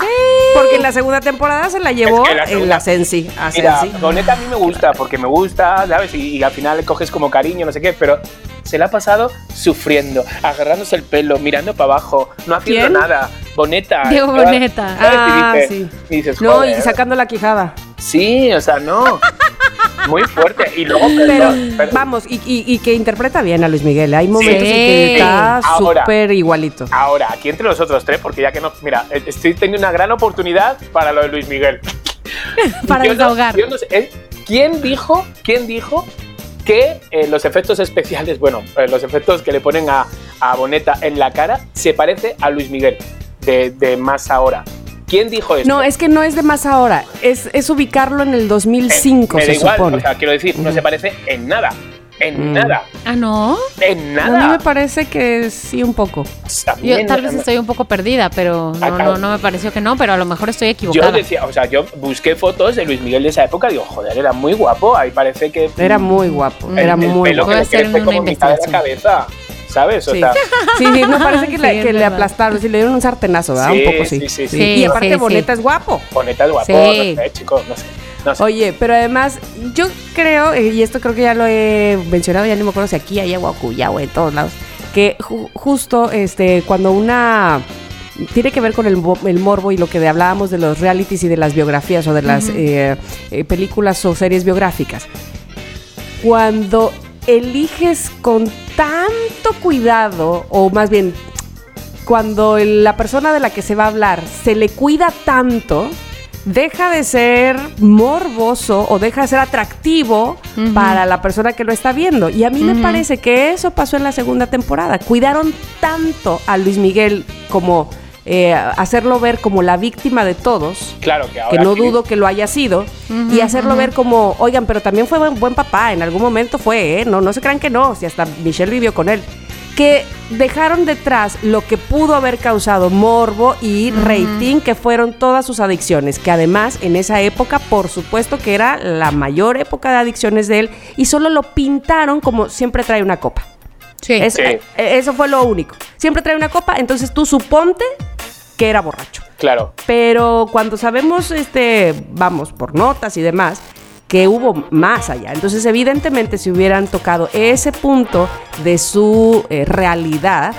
Porque en la segunda temporada se la llevó Es que la en la Sensi. a Mira, Sensi. Boneta a mí me gusta porque me gusta, ¿sabes? Y, y al final le coges como cariño, no sé qué, pero se la ha pasado sufriendo, agarrándose el pelo, mirando para abajo, no haciendo ¿Quién? nada. Boneta. Diego ¿sabes? Boneta. Ah, y dices, sí. y dices, No, y sacando la quijada. Sí, o sea, no. Muy fuerte. Y luego, Pero, perdón, perdón. vamos, y, y- y que interpreta bien a Luis Miguel. Hay momentos en que Sí. está súper igualito. Ahora, aquí entre nosotros tres, porque ya que no. Mira, eh, estoy teniendo una gran oportunidad para lo de Luis Miguel. Para Yo no- desahogar. yo no sé, eh, ¿Quién dijo, quién dijo que eh, los efectos especiales, bueno, eh, los efectos que le ponen a, a Boneta en la cara se parece a Luis Miguel de, de más ahora? ¿Quién dijo esto? No, es que no es de más ahora. Es, es ubicarlo en el 2005, Eh, me se da igual, supone. o sea, quiero decir, no se parece en nada. En Mm. nada. Ah, no. En A mí nada. me parece que sí un poco. Yo tal vez estoy un poco perdida, pero no, no, no me pareció que no, pero a lo mejor estoy Yo equivocada. decía, o sea, yo busqué fotos de Luis Miguel de esa época y digo, joder, era muy guapo. Ahí parece que. Era muy guapo. Era el muy pelo guapo. Voy a que le hacer crece una como mitad de la cabeza. ¿Sabes? O Sí. sea, Sí, sí, no parece que, Sí, le, es que le verdad. aplastaron, sí, le dieron un sartenazo, ¿verdad? Sí, un poco sí. sí, sí, sí. Sí, Y aparte sí, Boneta sí. es guapo. boneta es guapo, Sí. no sé, chicos, no sé. No sé. Oye, pero además, yo creo, eh, y esto creo que ya lo he mencionado, ya ni me acuerdo si aquí, allá, Guacuya, o en todos lados, que ju- justo este, cuando una tiene que ver con el, mo- el morbo y lo que hablábamos de los realities y de las biografías o de las eh, eh, películas o series biográficas. Cuando eliges con tanto cuidado, o más bien, cuando el- la persona de la que se va a hablar se le cuida tanto, deja de ser morboso o deja de ser atractivo para la persona que lo está viendo. Y a mí me parece que eso pasó en la segunda temporada. Cuidaron tanto a Luis Miguel como eh, hacerlo ver como la víctima de todos. Claro que Que ahora. no sí. dudo que lo haya sido, y hacerlo ver como, oigan, pero también fue buen, buen papá, en algún momento fue, ¿eh? No, no se crean que no, si hasta Michelle vivió con él. Que dejaron detrás lo que pudo haber causado morbo y rating, que fueron todas sus adicciones, que además en esa época, por supuesto que era la mayor época de adicciones de él, y solo lo pintaron como siempre trae una copa. Sí. Es- Sí. eh, eso fue lo único. Siempre trae una copa, entonces tú suponte que era borracho. Claro. Pero cuando sabemos, este, vamos, por notas y demás, que hubo más allá. Entonces, evidentemente, si hubieran tocado ese punto de su eh, realidad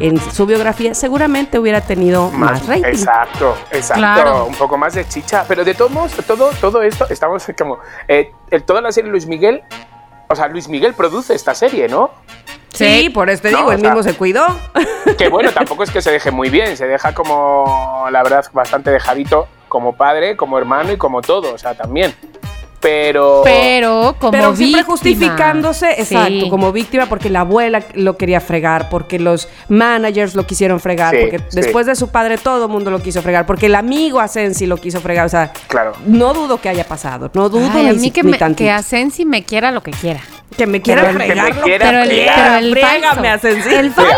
en su biografía, seguramente hubiera tenido más, rating. Exacto, exacto. Claro. Un poco más de chicha. Pero de todos modos, todo, todo esto, estamos como. Eh, el- toda la serie Luis Miguel. O sea, Luis Miguel produce esta serie, ¿no? Sí, por eso te No, digo, él sea- mismo se cuidó. Que bueno, tampoco es que se deje muy bien, se deja como, la verdad, bastante dejadito como padre, como hermano y como todo, o sea, también. Pero. Pero como Pero siempre víctima. justificándose, exacto, Sí. como víctima porque la abuela lo quería fregar, porque los managers lo quisieron fregar, Sí, porque sí. después de su padre todo el mundo lo quiso fregar, porque el amigo Asensi lo quiso fregar, o sea, Claro. no dudo que haya pasado, no dudo Ay, a ni, mí si- que, ni me, que Asensi me quiera lo que quiera. Que me quiera Que me fregar. quiera Pero el, fregar. pero el falso. me. El falso.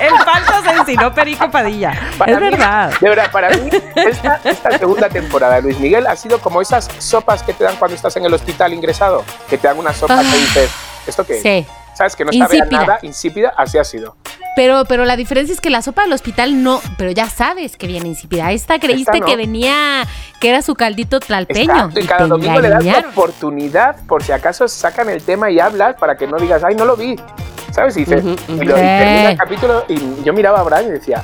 El falso Sensi, no Perico Padilla. Para es mí, verdad. De verdad, para mí, esta, esta segunda temporada de Luis Miguel ha sido como esas sopas que te dan cuando estás en el hospital ingresado, que te dan una sopa que Ah. dices, ¿esto qué? Sí. ¿Sabes? Que no sabe a nada, insípida, así ha sido. Pero, pero la diferencia es que la sopa del hospital no, pero ya sabes que viene insípida. Esta creíste Esta no. que venía, que era su caldito tlalpeño. Exacto, y cada domingo le das la oportunidad por si acaso sacan el tema y hablas para que no digas, ay, no lo vi. ¿Sabes? Y, dices, Ujú, y ujú. lo- y termina el capítulo y yo miraba a Brian y decía,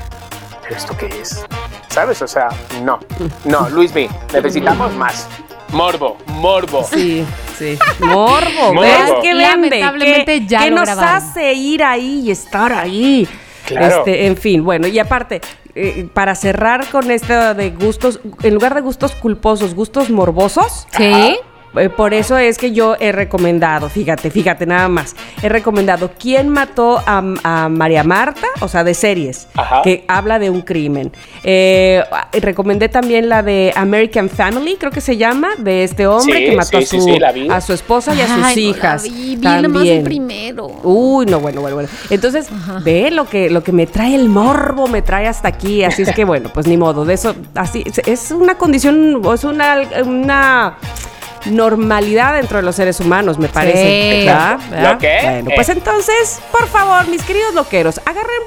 ¿pero esto qué es? ¿Sabes? O sea, no. No, Luis B, necesitamos más. Morbo, morbo. Sí, sí. Morbo, Morbo. ¿ves? Que vende, Lamentablemente que, ya que lo nos grabaron. hace ir ahí y estar ahí. Claro. Este, en fin, bueno, y aparte, eh, para cerrar con esto de gustos, en lugar de gustos culposos, gustos morbosos, Sí. Eh, por eso es que yo he recomendado, fíjate, fíjate nada más, he recomendado ¿Quién mató a, a María Marta? O sea, de series, Ajá. que habla de un crimen. Eh, recomendé también la de American Family, creo que se llama, de este hombre Sí, que mató sí, a, su, sí, a su esposa y a sus Ay, no la hijas. vi, el también. primero. Uy, no, bueno, bueno, bueno. Entonces, ve lo que, lo que me trae el morbo, me trae hasta aquí. Así es que, bueno, pues ni modo. De eso, así, es- una condición, es una, una normalidad dentro de los seres humanos, me parece. Sí. ¿verdad? ¿verdad? ¿Lo qué? Bueno, Eh. pues entonces, por favor, mis queridos loqueros, agarren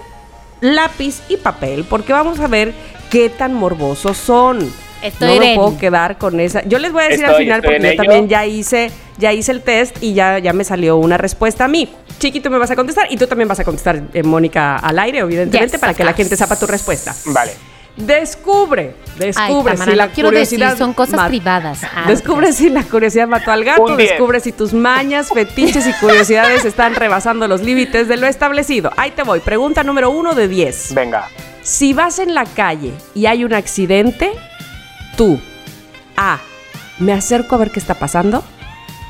lápiz y papel, porque vamos a ver qué tan morbosos son. Estoy no me puedo quedar con esa. Yo les voy a decir al final porque yo ello. también ya hice, ya hice el test y ya, ya me salió una respuesta a mí. Chiquito me vas a contestar y tú también vas a contestar, eh, Mónica, al aire, evidentemente, Yes, para que la gente sepa tu respuesta. Vale. Descubre, descubre Ay, Tamara, si la no quiero curiosidad decir, son cosas privadas. Ah, Descubre si la curiosidad mató al gato, descubre si tus mañas, fetiches y curiosidades están rebasando los límites de lo establecido. Ahí te voy. Pregunta número uno de 10. Venga. Si vas en la calle y hay un accidente, tú A. Me acerco a ver qué está pasando.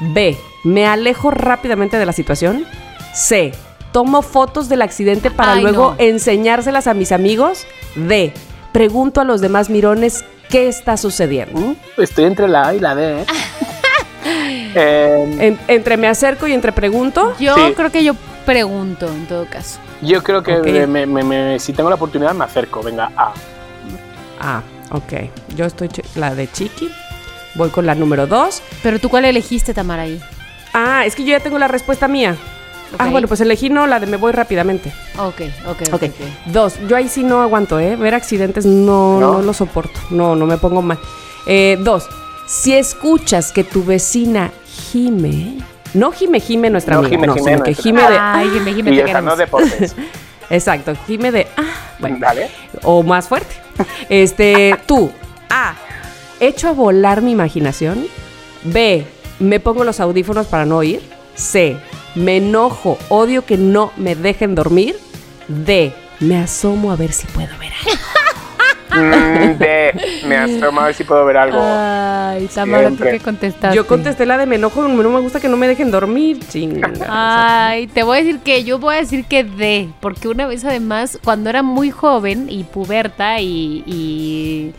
B. Me alejo rápidamente de la situación. C. Tomo fotos del accidente para Ay, luego no. enseñárselas a mis amigos. D. Pregunto a los demás mirones qué está sucediendo. Uh, Estoy entre la A y la D. ¿eh? Eh, En- entre me acerco y entre pregunto. Yo Sí. creo que yo pregunto en todo caso. yo creo que me- me- me- si tengo la oportunidad me acerco. Venga, A. Ah, ok. Yo estoy la de Chiqui. Voy con la número dos. Pero tú cuál elegiste, Tamara, ahí. Ah, es que yo ya tengo la respuesta mía. Ah, bueno, pues elegí no la de me voy rápidamente. Ok, ok, ok. Ok. Dos, yo ahí sí no aguanto, ¿eh? Ver accidentes no, ¿No? no, lo soporto. No, no me pongo mal. Eh, dos, si escuchas que tu vecina gime, no gime, gime nuestra No amiga, gime, no, gime sino que nuestra. gime de, Ay, Jimé, Jimé, Y te esa no deportes. exacto, gime de, ah, bueno, Vale. o más fuerte. Este, tú, A, echo a volar mi imaginación. B, me pongo los audífonos para no oír. C, me enojo, odio que no me dejen dormir. D, me asomo a ver si puedo ver algo. Mm, D. Me asomo a ver si puedo ver algo. Ay, Tamara, ¿tú qué contestaste? Yo contesté la de me enojo, no me gusta que no me dejen dormir, chinga. Ay, te voy a decir que yo voy a decir que D, porque una vez además, cuando era muy joven y puberta y, y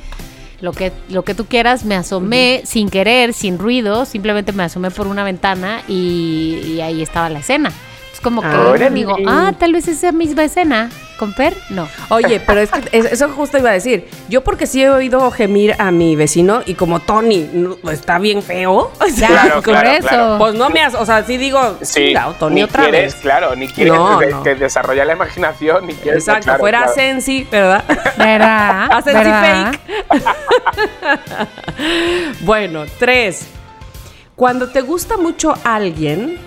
lo, que, lo que tú quieras, me asomé sin querer, sin ruido, simplemente me asomé por una ventana y, y ahí estaba la escena. Es como que Órale. digo, ah, tal vez esa misma escena, ¿con Per? No. Oye, pero es que es- eso justo iba a decir. Yo porque sí he oído gemir a mi vecino y como Tony no, está bien feo. o sea, Ya, Claro, por claro, eso. claro. Pues no me has, o sea, sí digo, Sí, "Chinga, Tony ni otra quieres, vez. claro, ni quieres No, que, no. que desarrollar la imaginación, ni quieres. Exacto, claro, fuera claro. Sensi, ¿verdad? ¿Verdad? A Sensi ¿Verdad? bueno, tres. Cuando te gusta mucho alguien,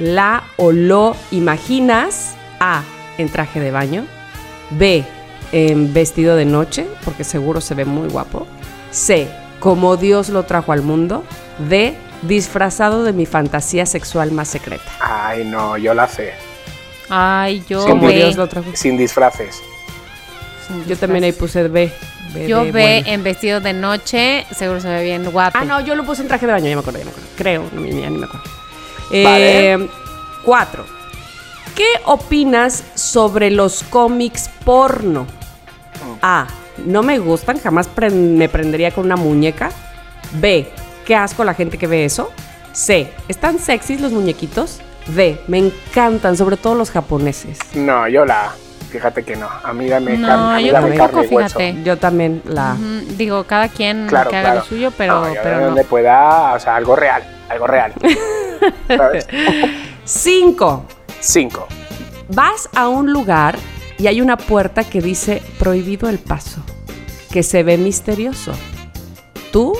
la o lo imaginas A, en traje de baño, B, en vestido de noche, porque seguro se ve muy guapo, C, como Dios lo trajo al mundo, D, disfrazado de mi fantasía sexual más secreta. Ay, no, yo la sé. Ay, yo Como. Dios lo trajo. Sin disfraces. Yo también ahí puse B. B Yo bueno. en vestido de noche, seguro se ve bien guapo. Ah, no, yo lo puse en traje de baño, ya me acuerdo, ya me acuerdo. Creo, no, ya ni me acuerdo. Vale. Eh, cuatro. ¿Qué opinas sobre los cómics porno? A. No me gustan, jamás pre- me prendería con una muñeca. B. Qué asco la gente que ve eso. C. ¿Están sexys los muñequitos? D. Me encantan, sobre todo los japoneses. No, yo la. Fíjate que no. A mí dame No, carne, a mí yo dame tampoco, fíjate. Yo también la... Digo, cada quien Claro, que haga claro. lo suyo, pero No, Pero no. donde pueda, o sea, algo real, algo real. 5. Cinco. Vas a un lugar y hay una puerta que dice prohibido el paso, que se ve misterioso. Tú,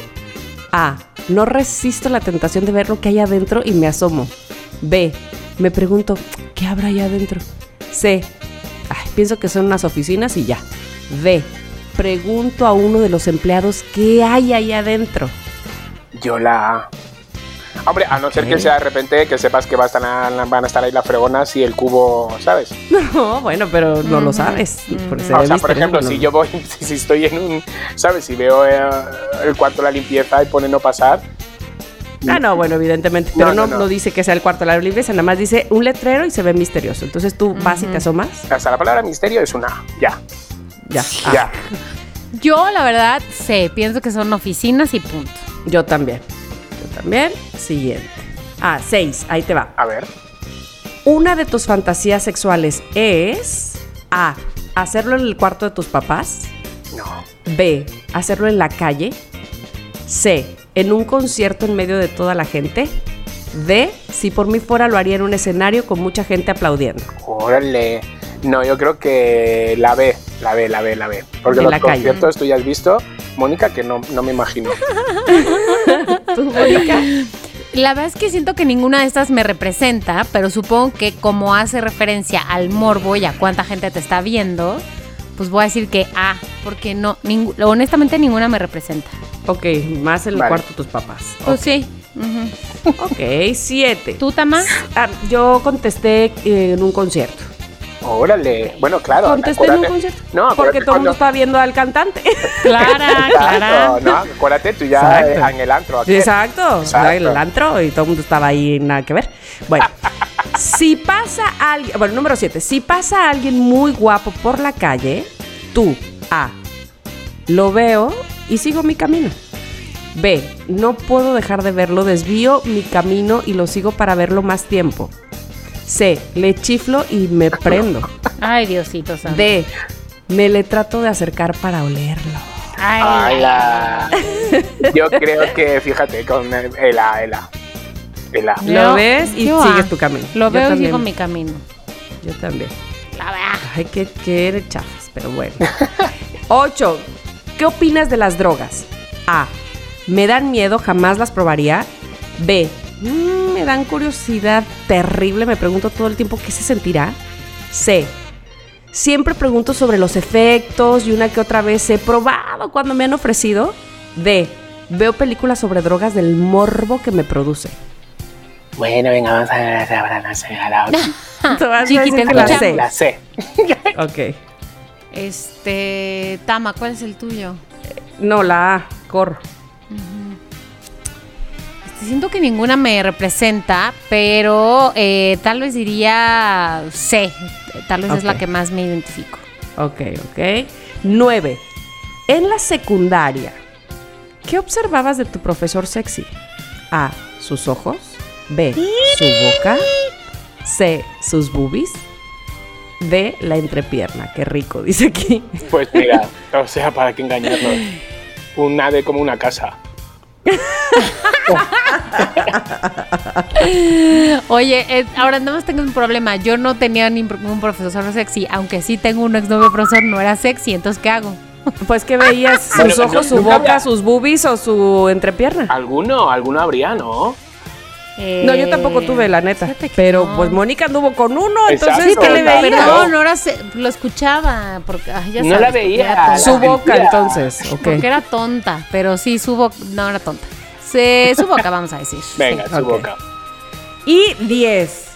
A, no resisto la tentación de ver lo que hay adentro y me asomo. B, me pregunto, ¿qué habrá allá adentro? C, ay, pienso que son unas oficinas y ya. D, pregunto a uno de los empleados qué hay ahí adentro. Yo la. Hombre, a no ser que sea de repente que sepas que va a estar, van a estar ahí las fregonas y el cubo, ¿sabes? No, bueno, pero no lo sabes. porque se o ve sea, por ejemplo, ¿no? si yo voy, si estoy en un, ¿sabes? Si veo eh, el cuarto de la limpieza y pone no pasar, Ah, no, bueno, evidentemente. Pero no, No, no, no, no. dice que sea el cuarto de la limpieza, nada más dice un letrero y se ve misterioso. Entonces tú vas y te asomas. hasta la palabra misterio es una. Ya, Ya. Ah, ya. Yo, la verdad, sé, pienso que son oficinas y punto. Yo también. También. Siguiente. Ah, seis. Ahí te va. A ver. Una de tus fantasías sexuales es A. Hacerlo en el cuarto de tus papás. No. B. Hacerlo en la calle. C. En un concierto en medio de toda la gente. D. Si por mí fuera lo haría en un escenario con mucha gente aplaudiendo. Órale. No, yo creo que la B, la B, la B, la B. Porque En los la calle. conciertos tú ya has visto, Mónica, que no, no me imagino. ¿Tú, Mónica? La verdad es que siento que ninguna de estas me representa, pero supongo que como hace referencia al morbo y a cuánta gente te está viendo, pues voy a decir que A, porque no, honestamente ninguna me representa. Ok, más en el Vale. cuarto de tus papás. Pues sí. Ok, siete. ¿Tú, Tama? Ah, yo contesté eh, en un concierto. Órale. Bueno, claro. Contesté en un concierto. No, porque todo el mundo está viendo al cantante. Clara, Clara. No, acuérdate tú ya eh, en el antro. aquí. Exacto. Exacto. El antro y todo el mundo estaba ahí, nada que ver. Bueno, si pasa alguien, bueno, número siete, si pasa alguien muy guapo por la calle, tú, A, lo veo y sigo mi camino. B, no puedo dejar de verlo, desvío mi camino y lo sigo para verlo más tiempo. C, le chiflo y me prendo. Ay, Diosito santo. D, me le trato de acercar para olerlo. Ay, Ay, la- Yo creo que, fíjate, con el el A, el A. El A. Lo ves y yo sigues A. tu camino. Lo Yo veo y sigo mi camino. Yo también. La verdad. Ay, qué, qué chafas, pero bueno. Ocho. ¿Qué opinas de las drogas? A. Me dan miedo, jamás las probaría. B. "Mm, me dan curiosidad terrible, me pregunto todo el tiempo qué se sentirá. C. Siempre pregunto sobre los efectos y una que otra vez he probado cuando me han ofrecido. D. Veo películas sobre drogas del morbo que me produce. Bueno, venga, vamos a ver ahora no sé, a la otra. Tú vas a Chiqui, te la. C. La C. Ok. Este, Tama, ¿cuál es el tuyo? No, la A. Corro. Siento que ninguna me representa, pero eh, tal vez diría C. Tal vez es la que más me identifico. Ok, ok. Nueve. En la secundaria, ¿qué observabas de tu profesor sexy? A. Sus ojos. B. Su boca. C. Sus boobies. D. La entrepierna. Qué rico, dice aquí. Pues mira, o sea, para qué engañarnos. Un ave como una casa. Oye, eh, ahora nada más tengo un problema. Yo no tenía ningún profesor sexy, aunque sí tengo un exnovio profesor, no era sexy. Entonces, ¿qué hago? Pues que veías sus Bueno, ojos, no- su boca, había- sus boobies o su entrepierna. Alguno, alguno habría, ¿no? No, yo tampoco tuve, la neta. que Pero no. pues Mónica anduvo con uno, entonces ¿qué le no era se- lo escuchaba. Porque, ay, ya No sabes, la veía. Su la boca, entonces. Ok. Porque era tonta, pero sí, su boca, no era tonta. Se, su boca, vamos a decir. Venga, Sí. su boca. Y 10.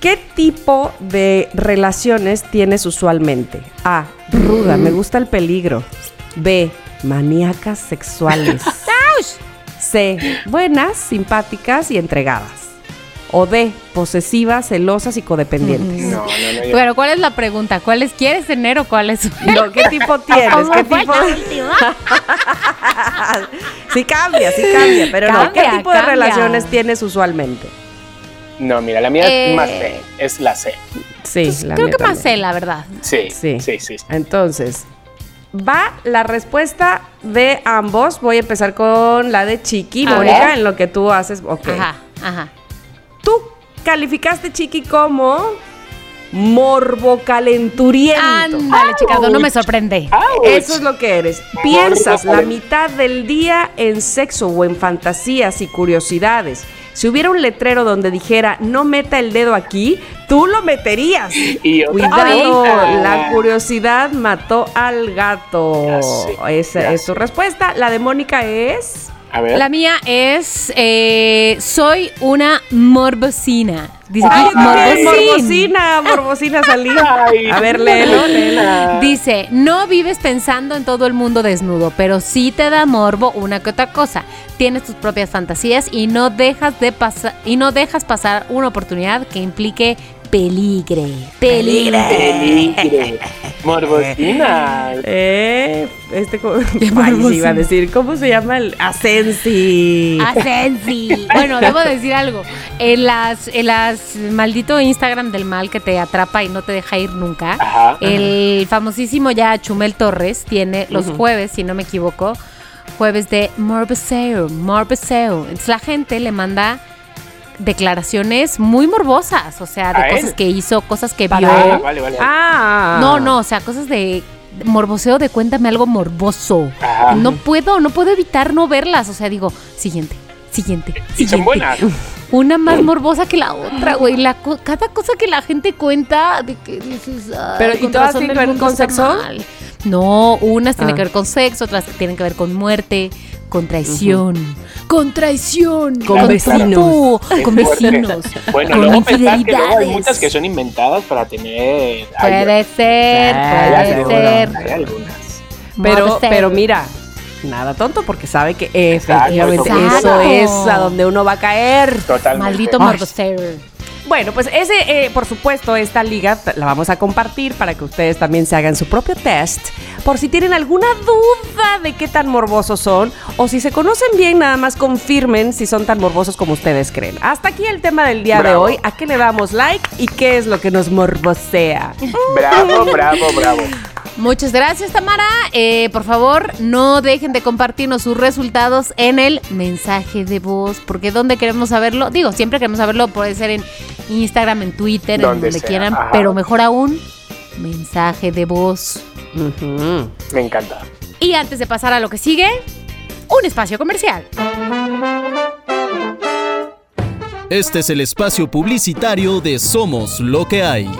¿Qué tipo de relaciones tienes usualmente? A. Ruda, me gusta el peligro. B. Maníacas sexuales. C. Buenas, simpáticas y entregadas. O D, posesiva, celosa, psicodependientes. No, no, no. yo- Pero ¿cuál es la pregunta? ¿Cuáles quieres tener o cuáles? No, ¿qué tipo tienes? ¿Cómo ¿Qué fue tipo? la última? sí cambia, sí cambia, pero no. ¿Qué Cambia, tipo de cambia. relaciones tienes usualmente? No, mira, la mía Eh, es más C. Es la C. Sí, Pues la creo mía que más sé, la verdad. Sí, Sí. sí, sí. sí. Entonces, va la respuesta de ambos. Voy a empezar con la de Chiqui, Mónica, en lo que tú haces. Ok. Ajá, ajá. Tú calificaste, Chiqui, como morbo calenturiento. Ándale, Chicardo, no me sorprende. ¡Auch! Eso es lo que eres. Piensas la mitad del día en sexo o en fantasías y curiosidades. Si hubiera un letrero donde dijera no meta el dedo aquí, tú lo meterías. Y Cuidado, la curiosidad mató al gato. Esa es tu respuesta. La de Mónica es. A ver. La mía es eh, soy una morbosina. Dice ¡Ay, morbosín. morbosina! Morbosina salí. Ay, A ver, léelo, léelo. Dice, no vives pensando en todo el mundo desnudo, pero sí te da morbo una que otra cosa. Tienes tus propias fantasías y no dejas de pasar y no dejas pasar una oportunidad que implique peligre. Peligre. Peligre. Morbosina. Eh, este. sí, iba a decir, ¿cómo se llama el Asensi? Asensi. Bueno, debo decir algo. En las, en las maldito Instagram del mal que te atrapa y no te deja ir nunca. Ajá. El famosísimo ya Chumel Torres tiene los jueves, si no me equivoco, jueves de morboseo, morboseo. Entonces la gente le manda declaraciones muy morbosas, o sea, de cosas que hizo, cosas que Ah, vio. vale, vale. Ah. No, no, o sea, cosas de morboseo de cuéntame algo morboso. Ajá. No puedo, no puedo evitar no verlas, o sea, digo, siguiente, siguiente, Y siguiente. son buenas. Una más morbosa que la otra, güey. La co- cada cosa que la gente cuenta de que dices, "Ay, Pero, ¿y todas tienen que ver con sexo? mal". No, unas tienen Ah. que ver con sexo, otras tienen que ver con muerte, con traición, con traición, Con con vecinos. con fuerte. vecinos, Bueno, con luego pensar que luego hay muchas que son inventadas para tener. Puede ser, Ay, puede ser. Hay algunas. Pero, pero mira, nada tonto porque sabe que efectivamente Exacto. eso es a donde uno va a caer. Totalmente. Maldito Ay. Bueno, pues ese, eh, por supuesto, esta liga la vamos a compartir para que ustedes también se hagan su propio test. Por si tienen alguna duda de qué tan morbosos son o si se conocen bien, nada más confirmen si son tan morbosos como ustedes creen. Hasta aquí el tema del día de hoy. ¿A qué le damos like y qué es lo que nos morbosea? Bravo, bravo, bravo. Muchas gracias, Tamara. Eh, por favor, no dejen de compartirnos sus resultados en el mensaje de voz, porque ¿dónde queremos saberlo? Digo, siempre queremos saberlo, puede ser en Instagram, en Twitter, en Donde quieran, ajá. pero mejor aún, mensaje de voz. Me encanta. Y antes de pasar a lo que sigue, un espacio comercial. Este es el espacio publicitario de Somos lo que hay.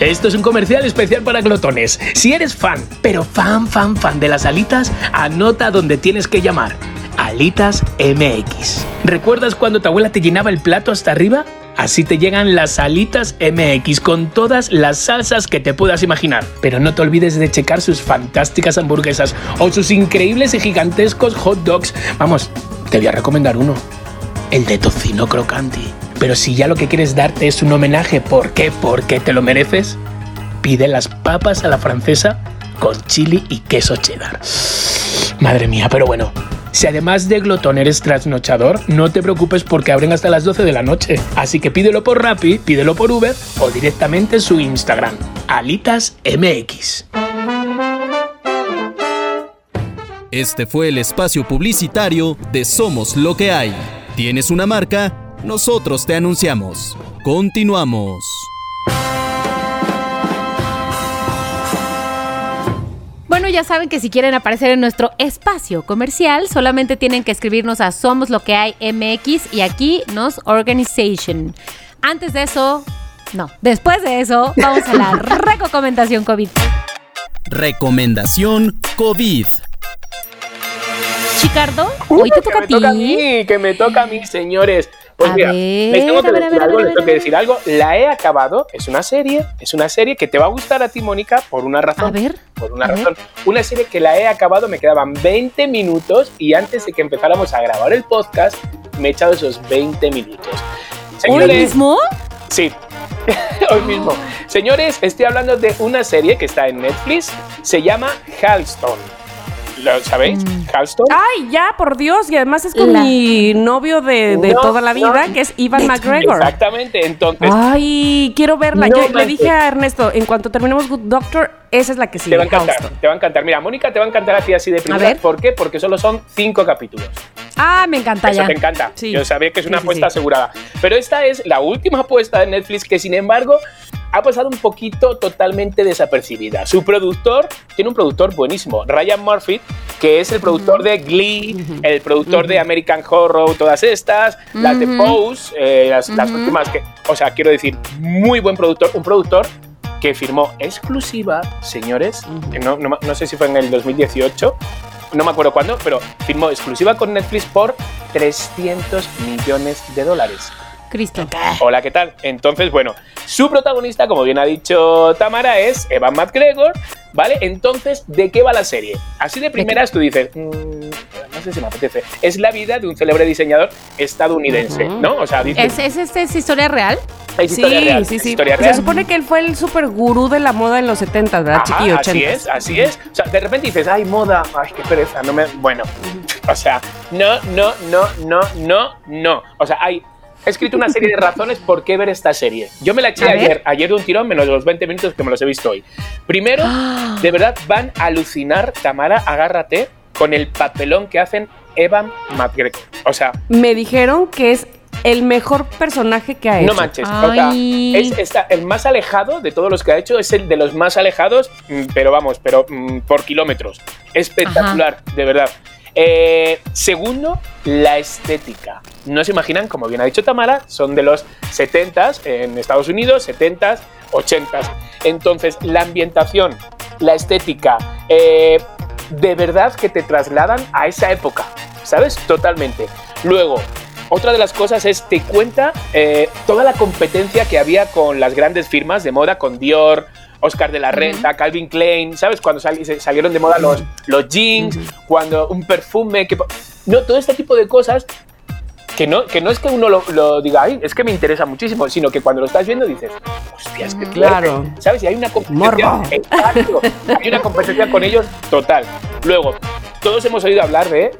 Esto es un comercial especial para glotones. Si eres fan, pero fan, fan, fan de las alitas, anota donde tienes que llamar. Alitas MX. ¿Recuerdas cuando tu abuela te llenaba el plato hasta arriba? Así te llegan las alitas MX con todas las salsas que te puedas imaginar. Pero no te olvides de checar sus fantásticas hamburguesas o sus increíbles y gigantescos hot dogs. Vamos, te voy a recomendar uno el de tocino crocante. Pero si ya lo que quieres darte es un homenaje, ¿por qué? Porque te lo mereces. Pide las papas a la francesa con chili y queso cheddar. Madre mía, pero bueno. Si además de glotón eres trasnochador, no te preocupes porque abren hasta las 12 de la noche. Así que pídelo por Rappi, pídelo por Uber o directamente en su Instagram, AlitasMX. Este fue el espacio publicitario de Somos lo que hay. ¿Tienes una marca? Nosotros te anunciamos. Continuamos. Bueno, ya saben que si quieren aparecer en nuestro espacio comercial, solamente tienen que escribirnos a Somos lo que hay MX y aquí nos organization. Antes de eso, no, después de eso, vamos a la recomendación COVID. Recomendación COVID. Chicardo, hoy te toca a me ti. toca a mí, que me toca a mí, señores. Pues A mira, ver, les tengo que ver, decir ver, algo, ver, les a tengo que ver. decir algo. La he acabado, es una serie, es una serie que te va a gustar a ti, Mónica, por una razón. A ver, Por una razón. Una serie que la he acabado, me quedaban 20 minutos y antes de que empezáramos a grabar el podcast, me he echado esos 20 minutos. ¿Hoy Señores, mismo? Sí, hoy mismo. Señores, estoy hablando de una serie que está en Netflix, se llama Halston. ¿Lo sabéis? Mm. Halston. Ay, ya, por Dios. Y además es con La- mi novio de, de No, toda la vida, no. que es Ivan McGregor. Exactamente, entonces Ay, quiero verla. No Yo le dije a Ernesto, en cuanto terminemos Good Doctor, esa es la que sigue. te va a encantar, te va a encantar. Mira, Mónica, te va a encantar a ti así de primera. ver. ¿Por qué? Porque solo son cinco capítulos. Ah, me encanta Eso ya. te encanta. Sí. Yo sabía que es una sí, apuesta sí. asegurada. Pero esta es la última apuesta de Netflix que, sin embargo, ha pasado un poquito totalmente desapercibida. Su productor tiene un productor buenísimo, Ryan Murphy, que es el productor de Glee, el productor de American Horror, todas estas, las de. Pose, eh, las, las últimas que, o sea, quiero decir, muy buen productor, un productor que firmó exclusiva, señores, no, no- no sé si fue en el 2018, no me acuerdo cuándo, pero firmó exclusiva con Netflix por 300 millones de dólares. Cristo. Hola, ¿qué tal? Entonces, bueno, su protagonista, como bien ha dicho Tamara, es Evan McGregor, ¿vale? Entonces, ¿de qué va la serie? Así de primeras tú dices, "Mm, no sé si me apetece. Es la vida de un célebre diseñador estadounidense. ¿no? O sea, dices, ¿Es, es, es, es historia real? es Sí, historia real, sí, sí. historia Se supone que él fue el super gurú de la moda en los 70, ¿verdad? Ajá, Chiqui, así 80. es, así es. O sea, de repente dices, ay, moda, ay, qué pereza, no me. Bueno, o sea, no, no, no, no, no, no. O sea, hay. He escrito una serie de razones por qué ver esta serie. Yo me la eché ver. ayer, ayer de un tirón, menos los 20 minutos que me los he visto hoy. Primero, de verdad van a alucinar, Tamara, agárrate, con el papelón que hacen Evan McGregor. O sea, Me dijeron que es el mejor personaje que ha hecho. no manches. O sea, es está- el más alejado de todos los que ha hecho, es el de los más alejados, mm, pero vamos, pero mm, por kilómetros. Espectacular, de verdad. Eh, segundo, la estética. No se imaginan, como bien ha dicho Tamara, son de los 70s en Estados Unidos, 70s, 80s. Entonces, la ambientación, la estética, eh, de verdad que te trasladan a esa época, ¿sabes? Totalmente. Luego, otra de las cosas es, te cuenta eh, toda la competencia que había con las grandes firmas de moda, con Dior, Oscar de la Renta, Calvin Klein, ¿sabes? Cuando se- salieron de moda los, los jeans, cuando un perfume, que, no, todo este tipo de cosas que no, que no es que uno lo, lo diga, ay, es que me interesa muchísimo, sino que cuando lo estás viendo dices, hostias, qué Claro. fuerte", ¿sabes? Y hay una competencia, exacto, hay una competencia con ellos total. Luego, todos hemos oído hablar de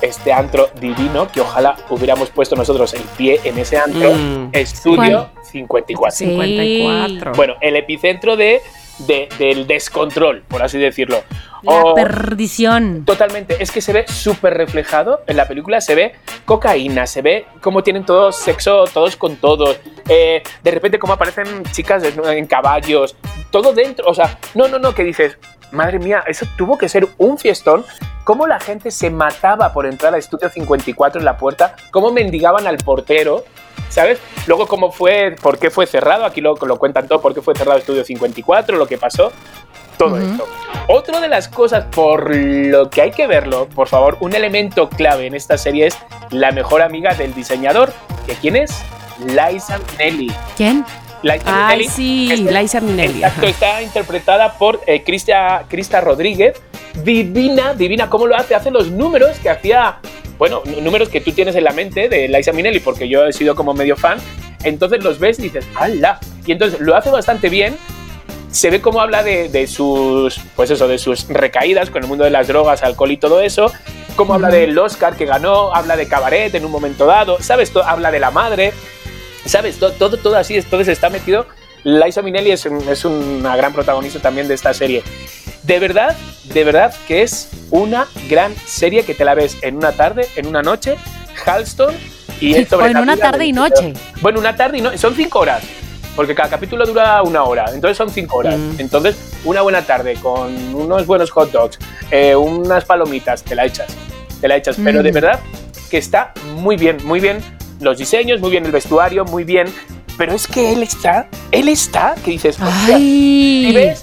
este antro divino, que ojalá hubiéramos puesto nosotros el pie en ese antro, Mm. Estudio 54. Sí. 54. Bueno, el epicentro de, de- del descontrol, por así decirlo. La O- perdición. Totalmente, es que se ve súper reflejado en la película, se ve cocaína, se ve cómo tienen todos sexo, todos con todos, eh, de repente cómo aparecen chicas en caballos, todo dentro, o sea, no, no, no, que dices, madre mía, eso tuvo que ser un fiestón, cómo la gente se mataba por entrar al estudio 54 en la puerta, cómo mendigaban al portero, ¿sabes? Luego cómo fue, por qué fue cerrado, aquí lo, lo cuentan todo, por qué fue cerrado estudio 54, lo que pasó, todo esto. Otra de las cosas por lo que hay que verlo, por favor, un elemento clave en esta serie es la mejor amiga del diseñador. ¿Que quién es? Liza Minnelli. ¿Quién? Liza Ay, Minnelli sí, es- Liza Minnelli. Exacto, está interpretada por eh, Cristia, Crista Rodríguez. Divina, divina, ¿cómo lo hace? Hace los números que hacía, bueno, números que tú tienes en la mente de Liza Minnelli, porque yo he sido como medio fan. Entonces los ves y dices, ¡hala! Y entonces lo hace bastante bien. Se ve cómo habla de, de sus, pues eso, de sus recaídas con el mundo de las drogas, alcohol y todo eso. Cómo habla del Oscar que ganó, habla de cabaret en un momento dado, ¿sabes? Habla de la madre, ¿sabes? Todo, todo, todo así, entonces está metido. Liza Minnelli es, es una gran protagonista también de esta serie. De verdad, de verdad que es una gran serie que te la ves en una tarde, en una noche, Halston y es sobre O en una tarde y noche. Bueno, una tarde y noche, son cinco horas, porque cada capítulo dura una hora, entonces son cinco horas. Mm. Entonces, una buena tarde con unos buenos hot dogs, eh, unas palomitas, te la echas, te la echas, pero de Mm. verdad que está muy bien, muy bien los diseños, muy bien el vestuario, muy bien, pero es que él está, él está, que dices, "Hostia", y Ay. ves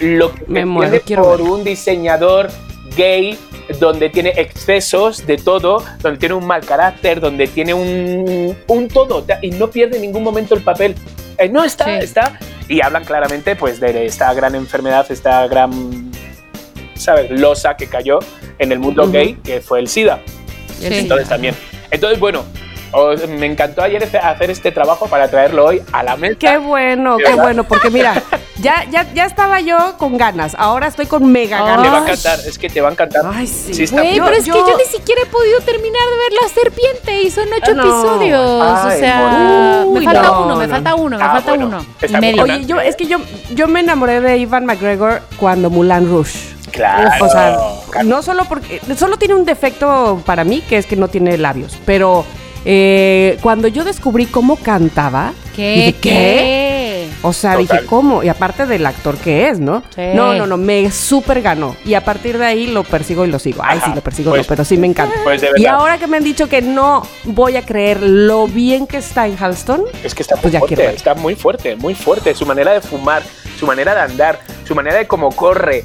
lo que Me muero, por verlo. un diseñador gay donde tiene excesos de todo, donde tiene un mal carácter, donde tiene un, un todo y no pierde en ningún momento el papel. Eh, no está, Sí. está. Y hablan claramente pues de esta gran enfermedad, esta gran, ¿sabes? Losa que cayó en el mundo Ujú. gay, que fue el SIDA. Sí. Entonces también. Entonces, bueno, os- me encantó ayer este- hacer este trabajo para traerlo hoy a la mesa. Qué bueno, qué bueno, porque mira, ya, ya, ya estaba yo con ganas, ahora estoy con mega Ay. Te va a ganas. encantar, es que te va a encantar. Ay, sí. Pero es yo- que yo ni siquiera he podido terminar de ver La Serpiente y son ocho Ah, no. episodios. o sea, Uy, me falta no, uno, me no. falta uno, me Ah, falta bueno, uno. Oye, yo, es que yo, yo me enamoré de Ivan McGregor cuando Mulan Rouge. Claro. O sea, no solo porque. Solo tiene un defecto para mí, que es que no tiene labios. Pero eh, cuando yo descubrí cómo cantaba. ¿Qué? dije, ¿Qué? O sea, Total. dije, ¿cómo? Y aparte del actor que es, ¿no? Sí. No, no, no, me súper ganó. Y a partir de ahí lo persigo y lo sigo. Ay, Ajá, sí, lo persigo, pues- no, pero sí me encanta. Pues de y verdad. ahora que me han dicho que no voy a creer lo bien que está en Halston, Es que está muy Pues quiero fuerte, está muy fuerte, muy fuerte. Su manera de fumar, su manera de andar, su manera de cómo corre,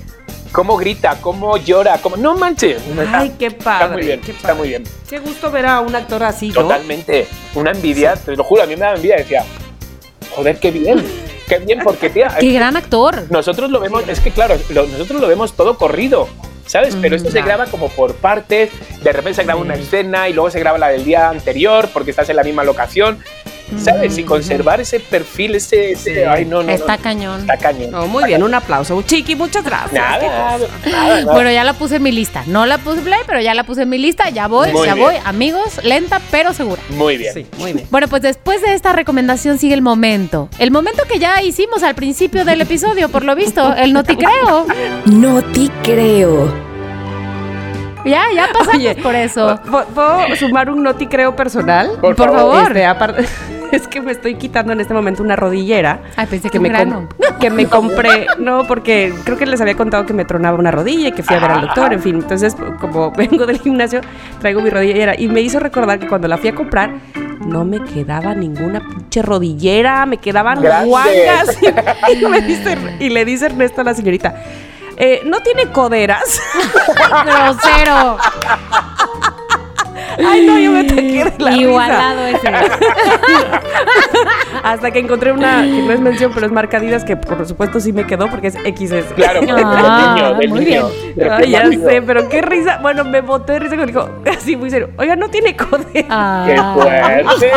cómo grita, cómo llora, cómo... No manches. Ay, qué padre. Está muy bien, qué está padre. muy bien. Qué gusto ver a un actor así, ¿no? Totalmente. Una envidia, te lo juro, a mí me daba envidia. Decía, joder, qué bien, qué bien, porque tía, Qué gran actor. nosotros lo vemos, es que claro, lo- nosotros lo vemos todo corrido, ¿sabes? Pero esto se claro. graba como por partes, de repente se graba una escena y luego se graba la del día anterior porque estás en la misma locación, ¿sabes? Y conservar ese perfil, ese... ese- Sí. ay, no, no, no, Está cañón. Está cañón. Muy bien, un aplauso. Chiqui, muchas gracias. Nada, nada. Bueno, ya la puse en mi lista. No la puse play, pero ya la puse en mi lista. Ya voy, Muy ya bien. voy. Amigos, lenta pero segura. Muy bien. Sí, muy bien. Bueno, pues después de esta recomendación sigue el momento. El momento que ya hicimos al principio del episodio, por lo visto, el no te creo. No te creo. Ya, ya pasamos Oye, por eso. ¿Puedo- ¿Puedo sumar un noti creo personal? Por Por favor. favor. Este, aparte, es que me estoy quitando en este momento una rodillera. Ay, pensé que me, un grano. que me compré, no, porque creo que les había contado que me tronaba una rodilla y que fui a ver al doctor, en fin. Entonces, como vengo del gimnasio, traigo mi rodillera y me hizo recordar que cuando la fui a comprar, no me quedaba ninguna pinche rodillera, me quedaban Grande. guangas. Y, me dice- y le dice Ernesto a la señorita, "Eh, ¿no tiene coderas? Grosero. Ay, no, yo me taqué de la risa. Igualado ese. Hasta que encontré una que no es mención, pero es marca Adidas, que por supuesto sí me quedó porque es XS. Claro, del Ah, niño, del muy niño. Ay, ya sé, pero qué risa. Bueno, me boté de risa cuando dijo, así muy serio. Oiga, no tiene. ¡Qué Ah. fuerte!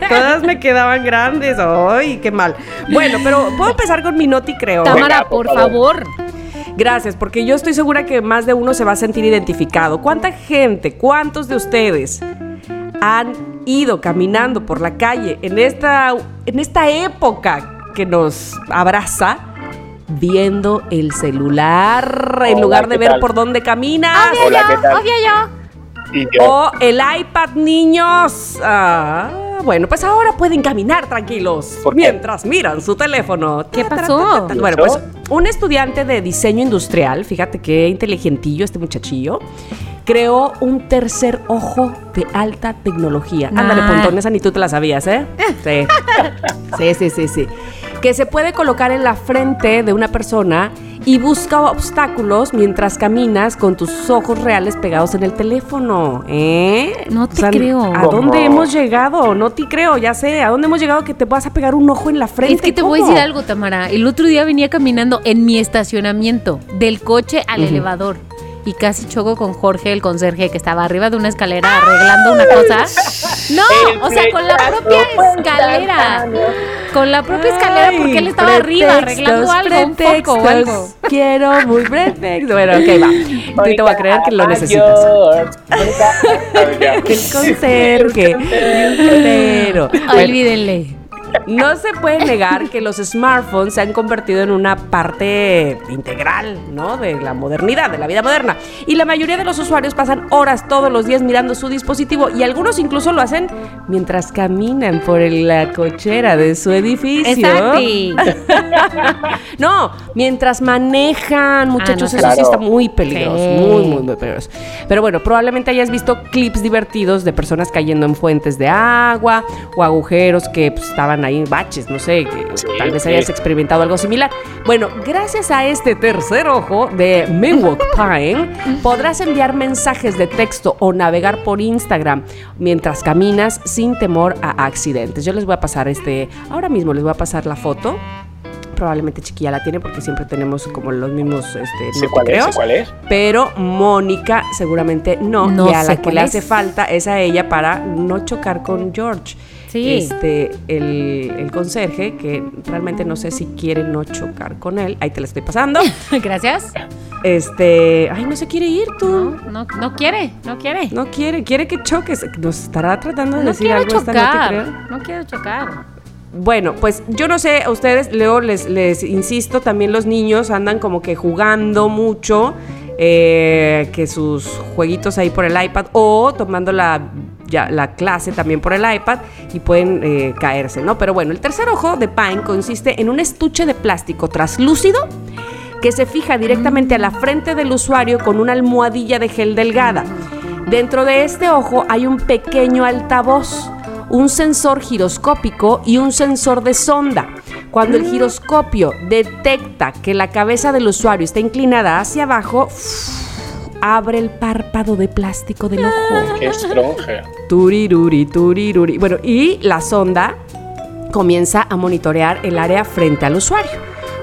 Todas me quedaban grandes. Ay, qué mal. Bueno, pero puedo empezar con mi noti, creo. Tamara, Venga, por por favor. Gracias, porque yo estoy segura que más de uno se va a sentir identificado. ¿Cuánta gente, cuántos de ustedes han ido caminando por la calle en esta, en esta época que nos abraza? Viendo el celular en Hola, lugar de ¿qué ver tal? por dónde caminas. Obvio yo, O el iPad, niños. Ah, bueno, pues ahora pueden caminar tranquilos ¿Por qué? mientras miran su teléfono. ¿Qué pasó? Bueno, pues un estudiante de diseño industrial, fíjate qué inteligentillo este muchachillo, creó un tercer ojo de alta tecnología. Ándale, Ah. Pontón, esa ni tú te la sabías, ¿eh? Sí. Sí, sí, sí, sí. Que se puede colocar en la frente de una persona y busca obstáculos mientras caminas con tus ojos reales pegados en el teléfono, ¿eh? No te creo. ¿A dónde ¿Cómo? hemos llegado? No te creo, ya sé. ¿A dónde hemos llegado que te vas a pegar un ojo en la frente? Es que te voy a decir algo, Tamara. El otro día venía caminando en mi estacionamiento, del coche al elevador. Y casi choco con Jorge, el conserje, que estaba arriba de una escalera arreglando una cosa. No, El o sea, con la propia escalera. Con la propia escalera, porque él estaba arriba arreglando algo, un foco o algo. Quiero muy pretextos. Bueno, ok, va. Sí te voy a creer que lo necesitas. El conserje. Pero, bueno, Olvídenle. No se puede negar que los smartphones se han convertido en una parte integral, ¿no? De la modernidad, de la vida moderna. Y la mayoría de los usuarios pasan horas todos los días mirando su dispositivo y algunos incluso lo hacen mientras caminan por la cochera de su edificio. Exacto. no, mientras manejan, muchachos, no sé. eso sí está muy peligroso, Sí. muy, muy, muy peligroso. Pero bueno, probablemente hayas visto clips divertidos de personas cayendo en fuentes de agua o agujeros que pues, estaban ahí, baches, no sé, que Sí, tal vez sí. hayas experimentado algo similar. Bueno, gracias a este tercer ojo de Milwaukee Pine, podrás enviar mensajes de texto o navegar por Instagram mientras caminas sin temor a accidentes. Yo les voy a pasar este, ahora mismo les voy a pasar la foto. Probablemente Chiquilla la tiene porque siempre tenemos como los mismos este, Sé cuál es, cuál. Pero Mónica seguramente no. No y a la que le hace falta es a ella para no chocar con George. Sí. Este, el, el conserje, que realmente no sé si quiere no chocar con él. Ahí te la estoy pasando. Gracias. Este, ay, no se quiere ir tú. No, no, no quiere, no quiere. No quiere, quiere que choques. Nos estará tratando de No decir algo esta no te chocar. creo. No quiero chocar. Bueno, pues yo no sé, a ustedes, Leo, les, les insisto, también los niños andan como que jugando mucho, eh, que sus jueguitos ahí por el iPad o tomando la, ya, la clase también por el iPad y pueden eh, caerse, ¿no? Pero bueno, el tercer ojo de Pine consiste en un estuche de plástico traslúcido que se fija directamente a la frente del usuario con una almohadilla de gel delgada. Dentro de este ojo hay un pequeño altavoz, un sensor giroscópico y un sensor de sonda. Cuando el giroscopio detecta que la cabeza del usuario está inclinada hacia abajo, abre el párpado de plástico del ojo. Qué stronge. Turiruri, turiruri. Bueno, y la sonda comienza a monitorear el área frente al usuario.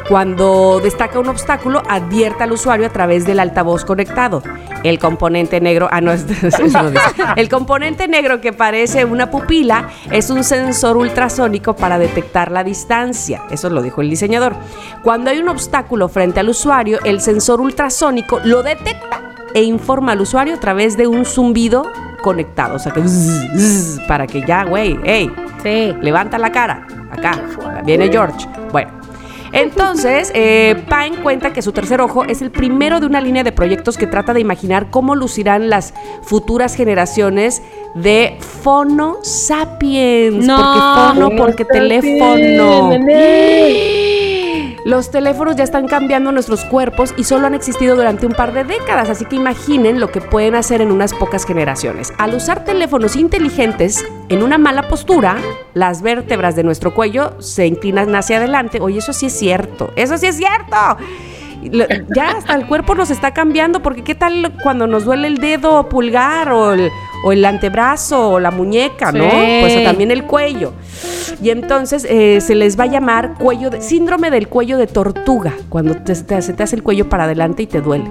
Cuando destaca un obstáculo, advierte al usuario a través del altavoz conectado. El componente negro, ah, no, es- no dice. El componente negro que parece una pupila es un sensor ultrasónico para detectar la distancia. Eso lo dijo el diseñador. Cuando hay un obstáculo frente al usuario, el sensor ultrasónico lo detecta e informa al usuario a través de un zumbido conectado. O sea que zzz, zzz, para que ya, güey, hey, Sí. levanta la cara. Acá, viene George. Bueno. Entonces, eh, Pine cuenta que su tercer ojo es el primero de una línea de proyectos que trata de imaginar cómo lucirán las futuras generaciones de Fono Sapiens. No. Porque fono, porque teléfono. Los teléfonos ya están cambiando nuestros cuerpos y solo han existido durante un par de décadas, así que imaginen lo que pueden hacer en unas pocas generaciones. Al usar teléfonos inteligentes en una mala postura, las vértebras de nuestro cuello se inclinan hacia adelante. Oye, eso sí es cierto, eso sí es cierto. Ya hasta el cuerpo nos está cambiando, porque qué tal cuando nos duele el dedo pulgar o el, o el antebrazo o la muñeca, ¿no? Pues también el cuello. Y entonces eh, se les va a llamar cuello de, síndrome del cuello de tortuga, cuando te- te- se te hace el cuello para adelante y te duele.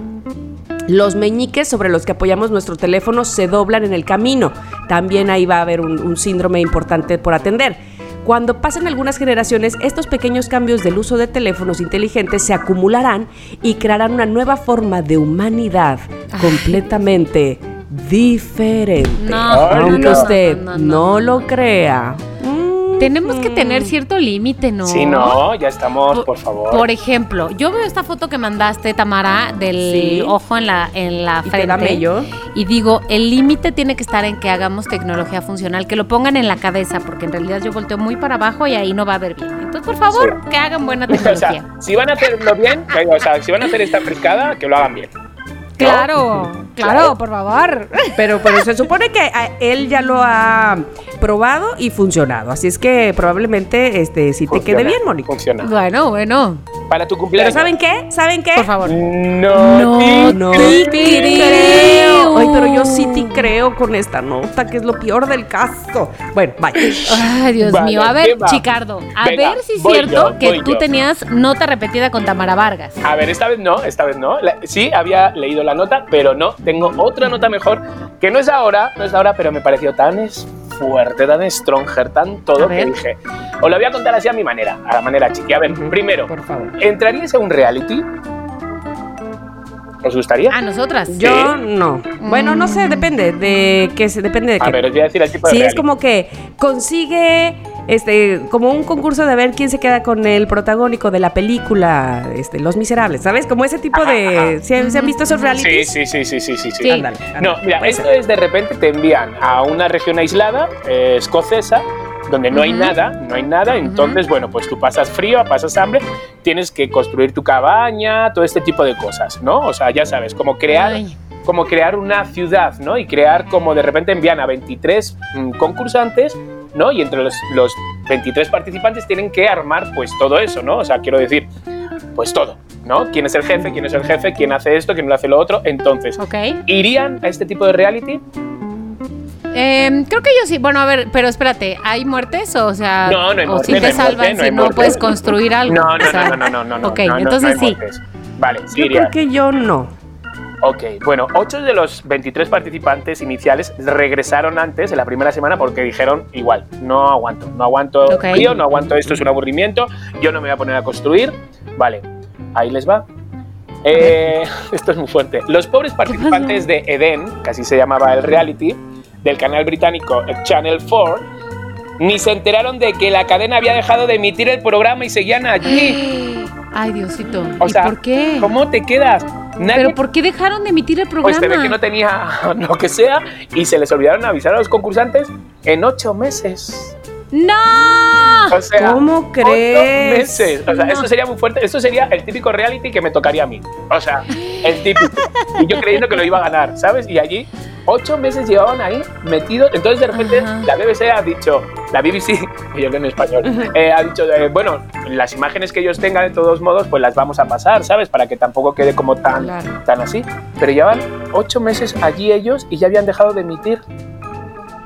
Los meñiques sobre los que apoyamos nuestro teléfono se doblan en el camino. También ahí va a haber un, un síndrome importante por atender. Cuando pasen algunas generaciones, estos pequeños cambios del uso de teléfonos inteligentes se acumularán y crearán una nueva forma de humanidad completamente diferente. No, Aunque no, no, usted no. lo crea. Tenemos que tener cierto límite, ¿no? Sí, no, ya estamos, por favor. Por ejemplo, yo veo esta foto que mandaste, Tamara, del Sí. ojo en la, en la ¿Y te frente. mello? Y digo, el límite tiene que estar en que hagamos tecnología funcional, que lo pongan en la cabeza, porque en realidad yo volteo muy para abajo y ahí no va a ver bien. Entonces, por favor, que hagan buena O tecnología. sea, si van a hacerlo bien, o sea, si van a hacer esta friscada, que lo hagan bien. claro, claro, por favor. Pero, pero se supone que a- él ya lo ha probado y funcionado. Así es que probablemente este, si te Funciona, quede bien, Mónica. Funciona. Bueno, bueno, Para tu Pero cumpleaños. ¿saben qué? ¿Saben qué? por favor. No, No, No te creo. Ay, pero yo sí te creo con esta nota, que es lo peor del caso. Bueno, vaya. Ay, Dios Vale, mío. A ¿qué ver? Chicardo, a Venga, ver si es cierto yo, que tú yo. tenías nota repetida con Tamara Vargas. A ver, esta vez no, esta vez no. La- sí, había leído la nota, pero no. Tengo otra nota mejor, que no es ahora, no es ahora, pero me pareció tan es- fuerte, tan stronger, tan todo que dije. Os lo voy a contar así a mi manera, a la manera chiqui. A ver, primero, Por favor. ¿entraríais a un reality? ¿Os gustaría? A nosotras. Yo no. Bueno, no sé, depende de qué se depende de A qué. ver, os voy a decir el tipo de Sí, es reality. como que consigue este como un concurso de ver quién se queda con el protagónico de la película este, Los Miserables, ¿sabes? Como ese tipo de ¿se, han- se han visto esos realities? sí, sí, sí, sí, sí. sí. No, mira, esto ser. es de repente te envían a una región aislada, eh, escocesa, donde no hay nada, no hay nada, entonces, bueno, pues tú pasas frío, pasas hambre, tienes que construir tu cabaña, todo este tipo de cosas, ¿no? O sea, ya sabes, como crear, Ay. como crear una ciudad, ¿no? Y crear como de repente envían a 23 mm, concursantes, ¿no? Y entre los, los 23 participantes tienen que armar pues todo eso, ¿no? O sea, quiero decir, pues todo, ¿no? ¿Quién es el jefe? ¿Quién es el jefe? ¿Quién hace esto? ¿Quién hace lo otro? Entonces, Ok. ¿irían a este tipo de reality? Em, creo que yo sí. Bueno, a ver, pero espérate, ¿hay muertes? O sea, No, no hay o muerte, si no te salvan no hay si no puedes construir algo. No, no, O sea, no, no, no, no, no. Ok, no, no, entonces no hay sí. muertes. Vale, sí Yo creo que yo no. Ok, bueno, 8 de los 23 participantes iniciales regresaron antes de la primera semana porque dijeron igual, no aguanto, no aguanto Ok. frío, no aguanto esto, es un aburrimiento, yo no me voy a poner a construir. Vale, ahí les va. Eh, esto es muy fuerte. Los pobres participantes de Eden, que así se llamaba el reality, del canal británico Channel 4, ni se enteraron de que la cadena había dejado de emitir el programa y seguían allí. Ay, Diosito. O ¿Y sea, por qué? ¿Cómo te quedas? Nadie ¿Pero por qué dejaron de emitir el programa? Pues se ve que no tenía lo que sea y se les olvidaron avisar a los concursantes en ocho meses. ¡No! O sea, ¿Cómo ocho crees? meses. O sea, No. eso sería muy fuerte. Eso sería el típico reality que me tocaría a mí. O sea, el típico. Y yo creyendo que lo iba a ganar, ¿sabes? Y allí ocho meses llevaban ahí metidos. Entonces de repente Ajá. la BBC ha dicho, la BBC, y yo hablo en español, eh, ha dicho, eh, bueno, las imágenes que ellos tengan de todos modos, pues las vamos a pasar, ¿sabes? Para que tampoco quede como tan, Claro. tan así. Pero llevan ocho meses allí ellos y ya habían dejado de emitir.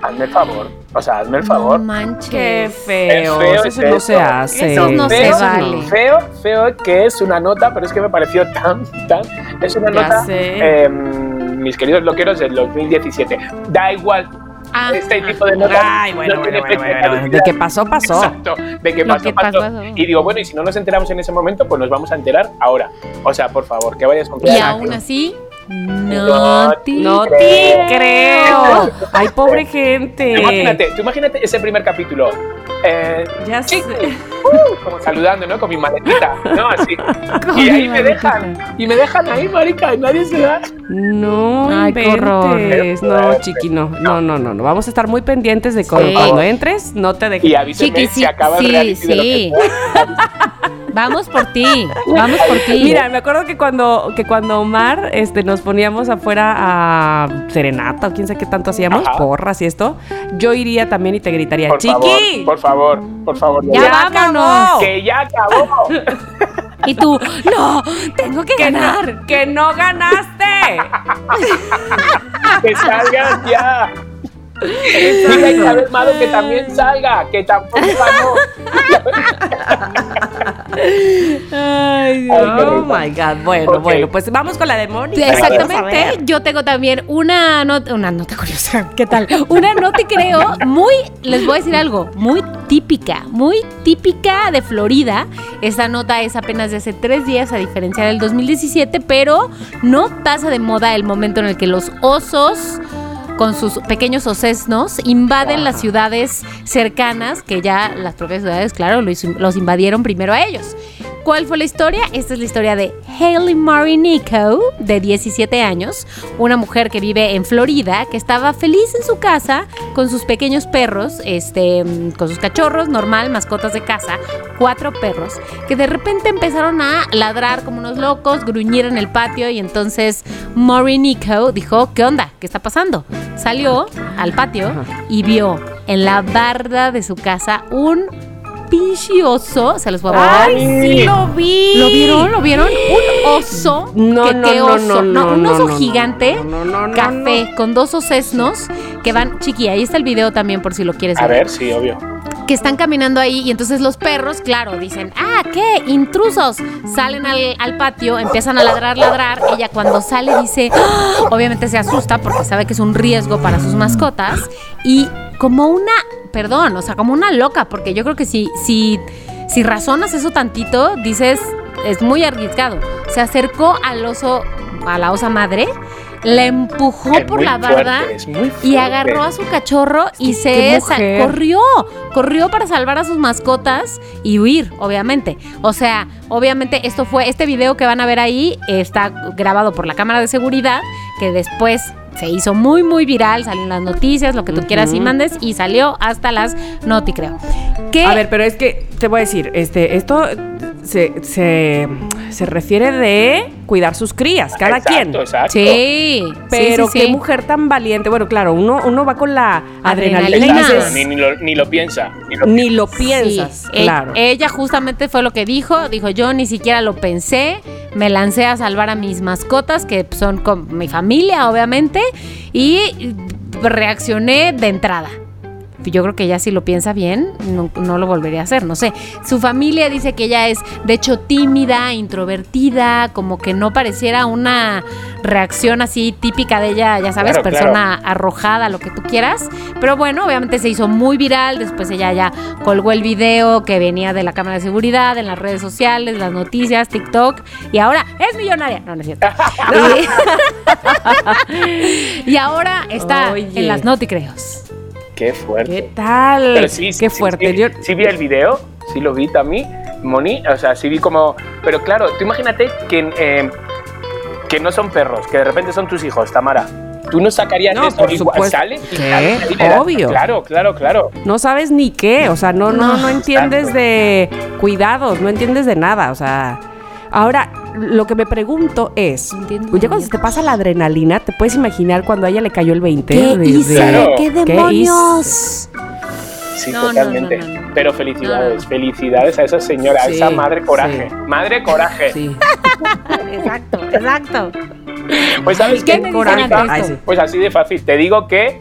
Hazme el favor. O sea, hazme el favor. No manches. Qué feo. feo Eso es no se hace. Eso no se feo, vale. Feo, feo que es una nota, pero es que me pareció tan, tan. Es una Ya nota, sé. em, mis queridos loqueros, del 2017. Da igual. Ah, este tipo de notas. Ay, bueno, no bueno, bueno, bueno. De que pasó, pasó. Exacto, de que pasó, que pasó. pasó. Y digo, bueno, y si no nos enteramos en ese momento, pues nos vamos a enterar ahora. O sea, por favor, que vayas con Y aún así, no, No te No te creo. creo. Ay, pobre gente. Imagínate, tú imagínate ese primer capítulo. Eh, Ya sé. uh, como saludando, ¿no? Con mi maletita, ¿no? Así. Y ahí me dejan, y me dejan ahí, marica, y nadie se da. No Ay, qué horror. No, chiqui, no. No, no, no, no. Vamos a estar muy pendientes de Sí. cuando entres, no te dejes. Y avíseme Chiqui, si sí, acaba el sí, reality de lo que sí. Vamos por ti, vamos por ti. Mira, me acuerdo que cuando, que cuando Omar este, nos poníamos afuera a serenata o quién sabe qué tanto hacíamos, Ajá. porras y esto, yo iría también y te gritaría, Por favor, ¡Chiqui! por favor, por favor. Ya ¡Ya vámonos. Que ya acabó. Y tú, no, tengo que ¡Que ganar. no, que no ganaste! que salgas ya. Mira, y Isabel Mado que también salga, que tampoco ganó. Ay, Ay, qué oh my God. Bueno, bueno, pues vamos con la de Mónica. A Exactamente. Yo tengo también una nota, una nota curiosa. ¿Qué tal? Una nota, creo, muy, les voy a decir algo, muy típica, muy típica de Florida. Esta nota es apenas de hace tres días, a diferencia del 2017, pero no pasa de moda el momento en el que los osos con sus pequeños osesnos invaden las ciudades cercanas, que ya las propias ciudades, claro, los invadieron primero a ellos. ¿Cuál fue la historia? Esta es la historia de Haley Marinico, de 17 años, una mujer que vive en Florida, que estaba feliz en su casa con sus pequeños perros, este, con sus cachorros, normal, mascotas de casa, cuatro perros, que de repente empezaron a ladrar como unos locos, gruñir en el patio y entonces Marinico dijo, ¿qué onda? ¿Qué está pasando? Salió al patio y vio en la barda de su casa un pinche oso, se los voy a. ¡Ay, sí lo vi! ¿Lo vieron? ¿Lo vieron? Un oso. No, que, no, qué no, oso. no, no, un no, oso no, gigante, no, no, no, café, no. con dos osesnos que van. Chiqui, ahí está el video también por si lo quieres A ver. ver, sí, obvio. Que están caminando ahí y entonces los perros, claro, dicen, ah, ¿qué? Intrusos. Salen al, patio, empiezan a ladrar, ladrar. Ella cuando sale dice, ¡Ah! obviamente se asusta porque sabe que es un riesgo para sus mascotas. Y como una, perdón, o sea, como una loca, porque yo creo que si, si, si razonas eso tantito, dices, es muy arriesgado. Se acercó al oso, a la osa madre, la empujó Es por la barda fuerte, y agarró a su cachorro y se corrió, corrió para salvar a sus mascotas y huir, obviamente. O sea, obviamente esto fue, este video que van a ver ahí está grabado por la cámara de seguridad, que después se hizo muy, muy viral, salió en las noticias, lo que tú quieras y mandes, y salió hasta las Noti, creo. ¿Qué? A ver, pero es que te voy a decir, este, esto se, se, se refiere de cuidar sus crías, cada exacto, quien. Exacto. Sí, Pero sí, sí, qué sí. mujer tan valiente. Bueno, claro, uno, uno va con la adrenalina, Exacto, Ni, ni lo, ni lo piensa. Ni lo ni lo piensas, e- claro. Ella justamente fue lo que dijo, dijo yo ni siquiera lo pensé, me lancé a salvar a mis mascotas que son con mi familia obviamente y reaccioné de entrada. Yo creo que ella si lo piensa bien, no, no lo volvería a hacer, no sé. Su familia dice que ella es de hecho tímida, introvertida, como que no pareciera una reacción así típica de ella, ya sabes, Claro, persona arrojada, lo que tú quieras. Pero bueno, obviamente se hizo muy viral. Después ella ya colgó el video que venía de la cámara de seguridad, en las redes sociales, las noticias, TikTok. Y ahora es millonaria. No, no es cierto. y, y ahora está Oye. en las noticreos. Qué fuerte. ¿Qué tal? Pero sí, sí, Qué sí, fuerte. Sí, Yo- sí vi el video, sí lo vi también, Moni, o sea, sí vi como... Pero claro, tú imagínate que, eh, que no son perros, que de repente son tus hijos, Tamara. Tú no sacarías No, eso por igual, supuesto. sale y ¿Qué? das- Obvio. Claro, claro, claro. no sabes ni qué, o sea, no, no, no entiendes de cuidados, no entiendes de nada, o sea. Ahora, lo que me pregunto es, entiendo ya cuando se te pasa la adrenalina, ¿te puedes imaginar cuando a ella le cayó el 20? ¿Qué De- de- hice? Claro. ¿Qué ¿Qué demonios? Sí, No, no, totalmente. no, no, no. Pero felicidades, felicidades a esa señora, a esa madre coraje. sí. Madre coraje. Sí. Exacto, exacto. Pues sabes ¿Qué qué, sí. Pues así de fácil. Te digo que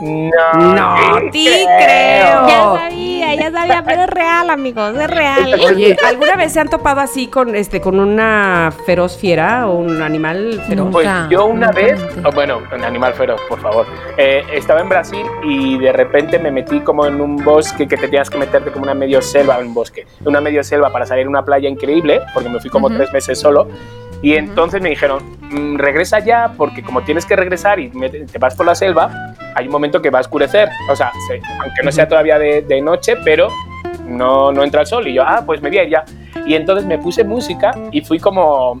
no, No te creo. Ya sabía, ya sabía, pero es real, amigos, es real. Oye, ¿alguna vez se han topado así con este con una feroz fiera o un animal feroz? Pues yo una nunca vez, oh, bueno, un animal feroz, por favor. Eh, estaba en Brasil y de repente me metí como en un bosque que te tenías que meterte como una medio selva, un bosque, una medio selva para salir a una playa increíble, porque me fui como Ujú. tres meses solo. Y entonces me dijeron, "Mm, regresa ya, porque como tienes que regresar y te vas por la selva, hay un momento que va a oscurecer. O sea, se- aunque no sea todavía de, de noche, pero no, no entra el sol. Y yo, ah, pues me voy a ir ya. Y entonces me puse música y fui como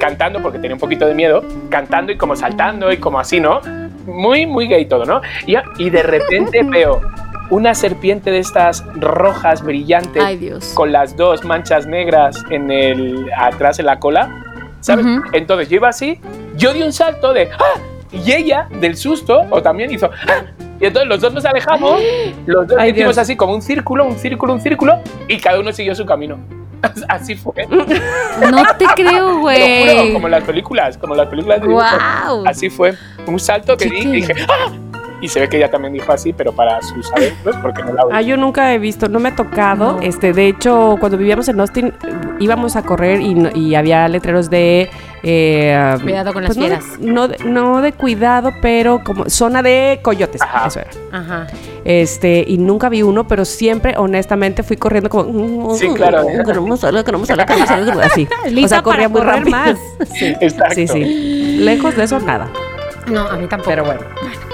cantando, porque tenía un poquito de miedo, cantando y como saltando y como así, ¿no? Muy, muy gay todo, ¿no? Y, y de repente veo una serpiente de estas rojas brillantes Ay, Dios. con las dos manchas negras en el atrás en la cola, ¿sabes? Entonces yo iba así, yo di un salto de ¡ah! Y ella del susto o también hizo ¡ah! y entonces los dos nos alejamos, los dos Ay, hicimos Dios. así como un círculo, un círculo, un círculo y cada uno siguió su camino. Así fue. No te creo, güey. como en las películas, como en las películas de. Wow. Así fue. Un salto que di y dije ¡ah! Y se ve que ella también dijo así, pero para sus adentros, porque no la oí. Ah, yo nunca he visto, no me ha tocado. No. Este, de hecho, cuando vivíamos en Austin, íbamos a correr y, no- y había letreros de eh, Cuidado con las no de- fieras. No de, no de cuidado, pero como zona de coyotes. Ajá. Eso era. Ajá. Este, y nunca vi uno, pero siempre, honestamente, fui corriendo como. Sí, claro. Queremos salga, queremos salga, queremos salga", Así. Lista o sea, corría para muy rápido. más. Sí. Exacto. sí, sí. Lejos de eso, nada. No, a mí tampoco. Pero bueno.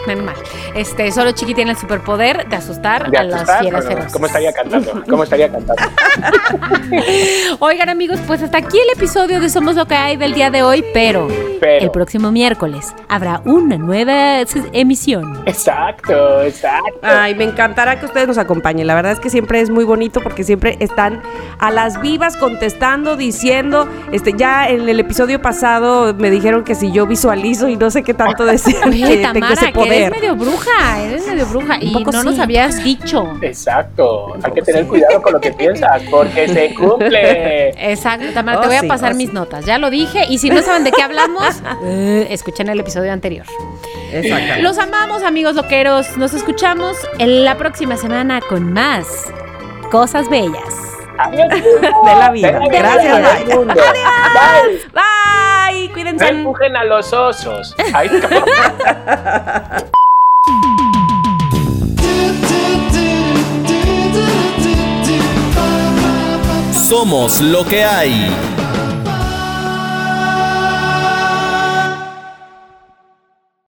Menos mal. Este, solo Chiqui tiene el superpoder de asustar De a las fieras no, no, feroces. ¿Cómo estaría cantando? ¿Cómo estaría cantando? Oigan, amigos, pues hasta aquí el episodio de Somos lo que hay del día de hoy, pero, Pero. el próximo miércoles habrá una nueva emisión. Exacto, exacto. Ay, me encantará que ustedes nos acompañen. La verdad es que siempre es muy bonito porque siempre están a las vivas contestando, diciendo, este, ya en el episodio pasado me dijeron que si yo visualizo y no sé qué tanto decían Oye, que tengo Tamara, ese que poder. Eres medio bruja, eres medio bruja y no nos habías dicho. Exacto. Hay que tener cuidado con lo que piensas, porque se cumple. Exacto, Tamara, Oh, te voy a sí, pasar oh, mis sí. notas. Ya lo dije. Y si no saben de qué hablamos, escuchen el episodio anterior. Exacto. Los amamos, amigos loqueros. Nos escuchamos en la próxima semana con más cosas bellas. De la vida. De la vida, Gracias, bye. mundo. Bye. Bye, No cuídense. empujen a los osos. Ahí está. Somos lo que hay.